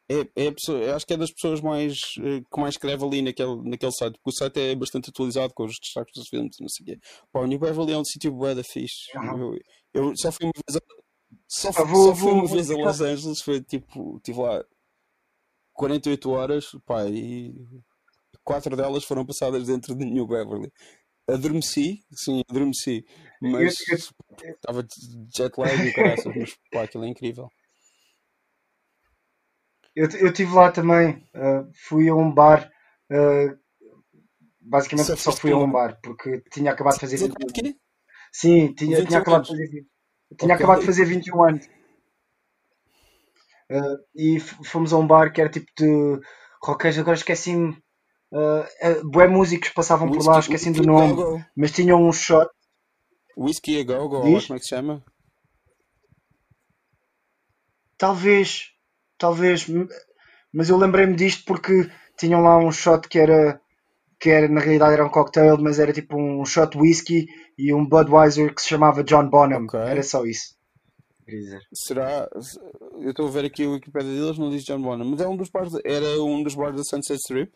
[SPEAKER 1] É, é a pessoa, acho que é das pessoas mais eh, que mais escreve ali naquele, naquele site, porque o site é bastante atualizado com os destaques dos filmes, não sei o quê. Pá, o New Beverly é um sítio bué da fixe. Eu, eu só fui uma vez a, só,
[SPEAKER 2] Ah,
[SPEAKER 1] fui-
[SPEAKER 2] vou-
[SPEAKER 1] só fui
[SPEAKER 2] vou-
[SPEAKER 1] uma
[SPEAKER 2] vou
[SPEAKER 1] vez a Los Angeles, foi tipo, tive lá 48 horas, pá, e quatro delas foram passadas dentro de New Beverly. Adormeci, sim, adormeci, mas estava de jet lag e caraças, mas pá, aquilo é incrível.
[SPEAKER 2] Eu, eu estive lá também. eh, fui a um bar. eh, basicamente
[SPEAKER 1] Só
[SPEAKER 2] só fui a um bar porque tinha acabado de fazer
[SPEAKER 1] Dizer
[SPEAKER 2] 21
[SPEAKER 1] que quê?
[SPEAKER 2] Sim, tinha,
[SPEAKER 1] 21
[SPEAKER 2] tinha acabado de fazer 20. Tinha
[SPEAKER 1] Ok.
[SPEAKER 2] acabado de fazer 21 anos. Eh, e fomos a um bar que era tipo de roqueiros, agora esqueci-me. Uh, bué músicos passavam por lá,
[SPEAKER 1] Whisky, whisky
[SPEAKER 2] do nome,
[SPEAKER 1] go-go.
[SPEAKER 2] mas tinham um shot.
[SPEAKER 1] Whisky a go-go, ou lá
[SPEAKER 2] Diz?
[SPEAKER 1] como é que se chama?
[SPEAKER 2] Talvez, talvez, mas eu lembrei-me disto porque tinham lá um shot que era, que era na realidade era um cocktail, mas era tipo um shot whisky e um Budweiser que se chamava John Bonham.
[SPEAKER 1] Ok.
[SPEAKER 2] Era só isso.
[SPEAKER 1] Será? Eu estou a ver aqui o Wikipedia deles, não diz John Bonham, mas é um dos bares, era um dos bares da Sunset Strip.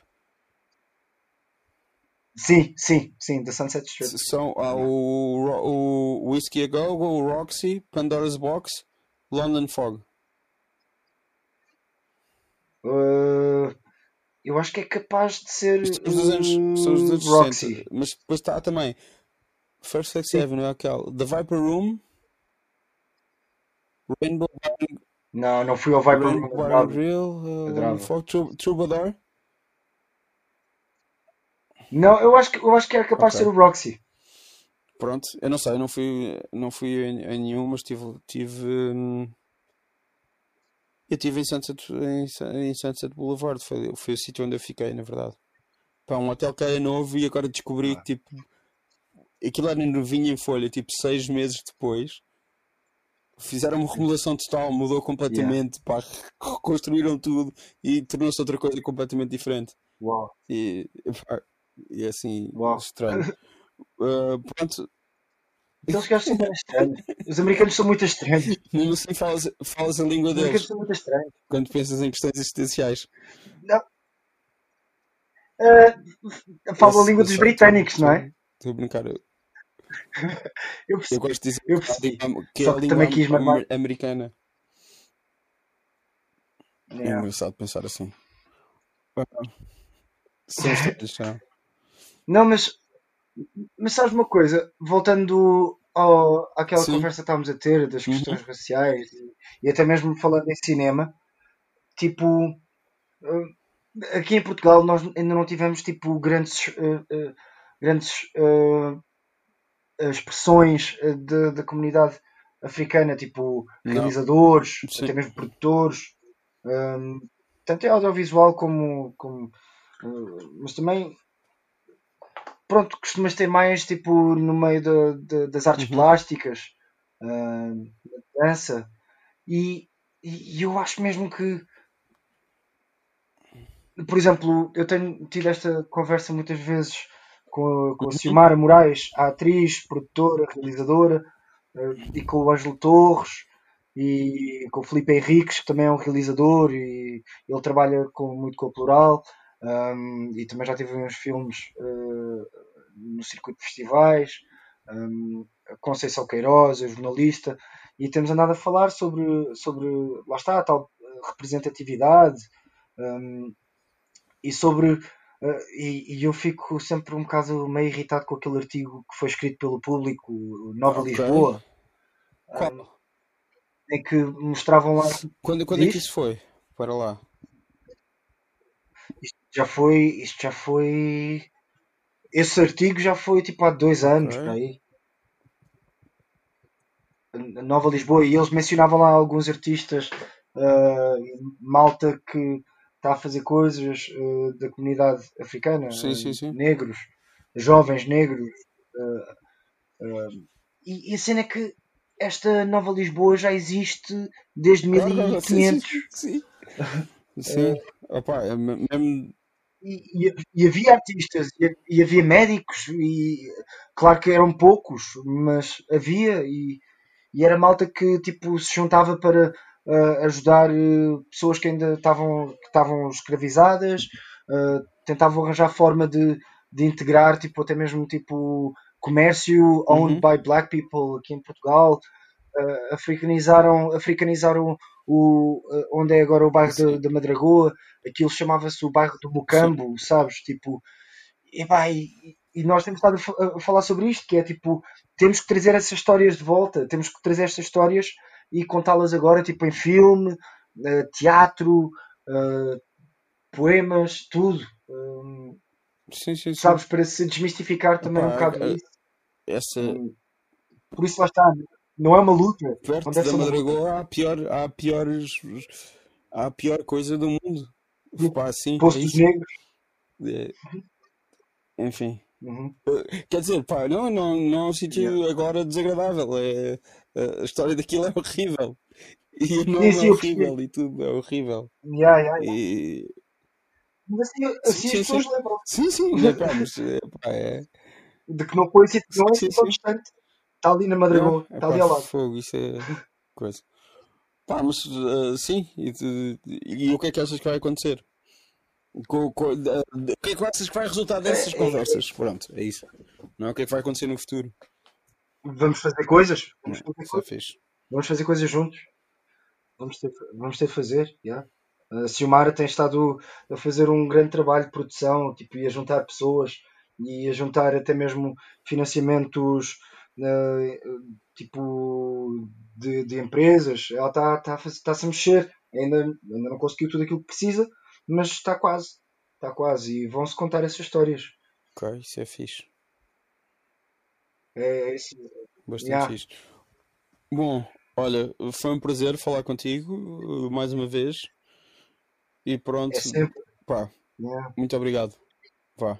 [SPEAKER 2] Sim, sim, sim, da Sunset Strip.
[SPEAKER 1] São há o, o Whiskey a Go, o Roxy, Pandora's Box, London Fog.
[SPEAKER 2] Uh, eu acho que é capaz de ser
[SPEAKER 1] são os anos, são os anos
[SPEAKER 2] Roxy.
[SPEAKER 1] 60. Mas depois está também First Sex. Avenue, aquele. The Viper Room, Rainbow Bar,
[SPEAKER 2] Não, não fui ao Viper Room.
[SPEAKER 1] Rainbow Bar and
[SPEAKER 2] adorava.
[SPEAKER 1] Grill, uh. Fog, Trou- Troubadour.
[SPEAKER 2] Não, eu acho que, eu acho que era capaz de
[SPEAKER 1] Ok.
[SPEAKER 2] ser o Roxy.
[SPEAKER 1] Pronto, eu não sei, eu não fui, não fui em, em nenhum, mas tive, tive, hum, eu estive em Sunset, em, em Sunset Boulevard, foi, foi o sítio onde eu fiquei, na verdade. Pá, um hotel que era novo e agora descobri
[SPEAKER 2] Ah.
[SPEAKER 1] que, tipo, aquilo era novinho em folha, tipo, seis meses depois, fizeram uma remodelação total, mudou completamente, pá, reconstruíram tudo e tornou-se outra coisa completamente diferente.
[SPEAKER 2] Uau.
[SPEAKER 1] E, pá, e é assim,
[SPEAKER 2] Uau.
[SPEAKER 1] estranho. Ah, pronto,
[SPEAKER 2] Aqueles gajos são muito estranhos. Os americanos são muito estranhos. Os
[SPEAKER 1] mesmo assim falas, falas a língua
[SPEAKER 2] americanos
[SPEAKER 1] deles
[SPEAKER 2] são muito estranhos.
[SPEAKER 1] quando pensas em questões existenciais.
[SPEAKER 2] Não. Uh, falo a língua dos britânicos, não é?
[SPEAKER 1] Estou a brincar. Eu,
[SPEAKER 2] Eu
[SPEAKER 1] eu gosto de dizer
[SPEAKER 2] Eu
[SPEAKER 1] que é a
[SPEAKER 2] percebi.
[SPEAKER 1] língua- é a
[SPEAKER 2] também quis
[SPEAKER 1] am-
[SPEAKER 2] mamar.
[SPEAKER 1] am- americana. É
[SPEAKER 2] Yeah.
[SPEAKER 1] engraçado pensar assim. São histórias, são.
[SPEAKER 2] Não, mas, mas sabes uma coisa? Voltando ao, àquela
[SPEAKER 1] Sim.
[SPEAKER 2] conversa que estávamos a ter das
[SPEAKER 1] Uhum.
[SPEAKER 2] questões raciais e, e até mesmo falando em cinema, tipo, uh, aqui em Portugal nós ainda não tivemos tipo grandes, uh, uh, grandes uh, expressões da comunidade africana, tipo
[SPEAKER 1] Não.
[SPEAKER 2] realizadores,
[SPEAKER 1] Sim.
[SPEAKER 2] até mesmo produtores, um, tanto em audiovisual como, como, mas também, pronto, costumas ter mais tipo no meio de, de, das artes
[SPEAKER 1] Uhum.
[SPEAKER 2] plásticas, uh, da dança, e, e eu acho mesmo que, por exemplo, eu tenho tido esta conversa muitas vezes com, a- com a
[SPEAKER 1] Uhum.
[SPEAKER 2] Silmara Moraes, a atriz, produtora, realizadora, uh, e com o Ângelo Torres e com o Felipe Henriques, que também é um realizador e ele trabalha com, muito com a Plural um, e também já teve uns filmes uh, no circuito de festivais, um, Conceição Queiroz, a jornalista, e temos andado a falar sobre, sobre lá está, a tal uh, representatividade um, e sobre uh, e, e, eu fico sempre um bocado meio irritado com aquele artigo que foi escrito pelo público, Nova
[SPEAKER 1] Ok.
[SPEAKER 2] Lisboa, um, em que mostravam lá.
[SPEAKER 1] Quando, quando é que isso foi? Para lá.
[SPEAKER 2] Isto já foi. Isto já foi. Esse artigo já foi tipo há dois anos, por aí. A Nova Lisboa, e eles mencionavam lá alguns artistas, uh, malta que está a fazer coisas uh, da comunidade africana,
[SPEAKER 1] Sim, sim, sim.
[SPEAKER 2] negros, jovens negros. uh, e, e a cena é que esta Nova Lisboa já existe desde
[SPEAKER 1] Claro, claro, sim,
[SPEAKER 2] 1500.
[SPEAKER 1] sim, sim. Sim. Opa, é me- mesmo.
[SPEAKER 2] E, havia artistas e, e havia médicos e claro que eram poucos mas havia e, e era malta que tipo se juntava para uh, ajudar uh, pessoas que ainda estavam que estavam escravizadas uh, tentavam arranjar forma de, de integrar tipo até mesmo tipo comércio owned
[SPEAKER 1] Uhum.
[SPEAKER 2] by black people aqui em Portugal uh, africanizaram africanizaram o, uh, onde é agora o bairro
[SPEAKER 1] Sim.
[SPEAKER 2] da, Madragoa aquilo chamava-se o bairro do
[SPEAKER 1] Sim.
[SPEAKER 2] Mocambo, sabes? Tipo, e, pá, e, e nós temos estado a, fa- a falar sobre isto, que é tipo, temos que trazer essas histórias de volta, temos que trazer estas histórias e contá-las agora, tipo, em filme, eh, teatro, poemas, tudo. Hum,
[SPEAKER 1] Sim, sim, sim.
[SPEAKER 2] sabes? Para se desmistificar também um bocado isso.
[SPEAKER 1] essa.
[SPEAKER 2] Hum, por isso lá está, não é uma luta,
[SPEAKER 1] Perto da. Madragoa há pior, há piores. Há a pior coisa do mundo. Pá, sim, é
[SPEAKER 2] Poço dos
[SPEAKER 1] isso.
[SPEAKER 2] Negros.
[SPEAKER 1] É, enfim.
[SPEAKER 2] Uhum.
[SPEAKER 1] Quer dizer, pá, não, não, não é um sítio
[SPEAKER 2] Yeah.
[SPEAKER 1] agora desagradável. É, a história daquilo é horrível. E o nome é horrível e tudo é horrível.
[SPEAKER 2] Yeah, yeah, yeah.
[SPEAKER 1] E...
[SPEAKER 2] Mas assim,
[SPEAKER 1] Sim,
[SPEAKER 2] assim as
[SPEAKER 1] sim,
[SPEAKER 2] pessoas
[SPEAKER 1] sim.
[SPEAKER 2] lembram
[SPEAKER 1] Sim, sim, é, pá, mas é, pá, é.
[SPEAKER 2] de que não foi, não é
[SPEAKER 1] Sim,
[SPEAKER 2] assim tão distante. Está ali na Madragoa,
[SPEAKER 1] é
[SPEAKER 2] está
[SPEAKER 1] pá,
[SPEAKER 2] ali ao lado.
[SPEAKER 1] fogo, isso é coisa. Pá, mas ah, sim, e, tu- e o que é que achas que vai acontecer? Co- co- da- da- o que é que achas que vai resultar dessas
[SPEAKER 2] É, é,
[SPEAKER 1] conversas? Pronto, é isso. Não é o que é que vai acontecer no futuro.
[SPEAKER 2] vamos fazer coisas, vamos fazer
[SPEAKER 1] é
[SPEAKER 2] coisas, vamos fazer coisas juntos. Vamos ter, vamos ter de fazer, yeah. A Silmara tem estado a fazer um grande trabalho de produção, tipo, e a juntar pessoas e a juntar até mesmo financiamentos tipo de, de empresas. Ela está faz- está-se a mexer, ainda, ainda não conseguiu tudo aquilo que precisa, mas está quase, está quase, e vão-se contar essas histórias.
[SPEAKER 1] Ok, isso é fixe.
[SPEAKER 2] É, é isso.
[SPEAKER 1] Bastante
[SPEAKER 2] Yeah.
[SPEAKER 1] fixe. Bom, olha, foi um prazer falar contigo mais uma vez. E pronto,
[SPEAKER 2] É sempre.
[SPEAKER 1] pá,
[SPEAKER 2] yeah.
[SPEAKER 1] muito obrigado. Vá,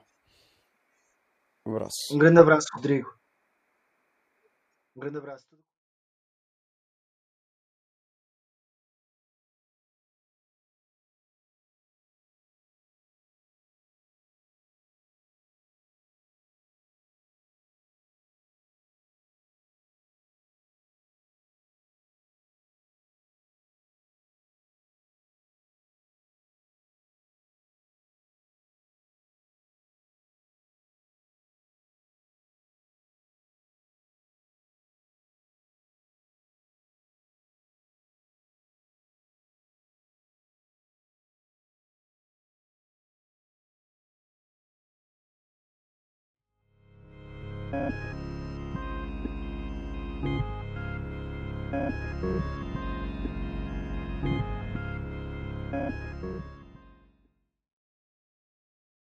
[SPEAKER 1] um
[SPEAKER 2] Um
[SPEAKER 1] abraço.
[SPEAKER 2] grande abraço, Rodrigo. Um grande abraço.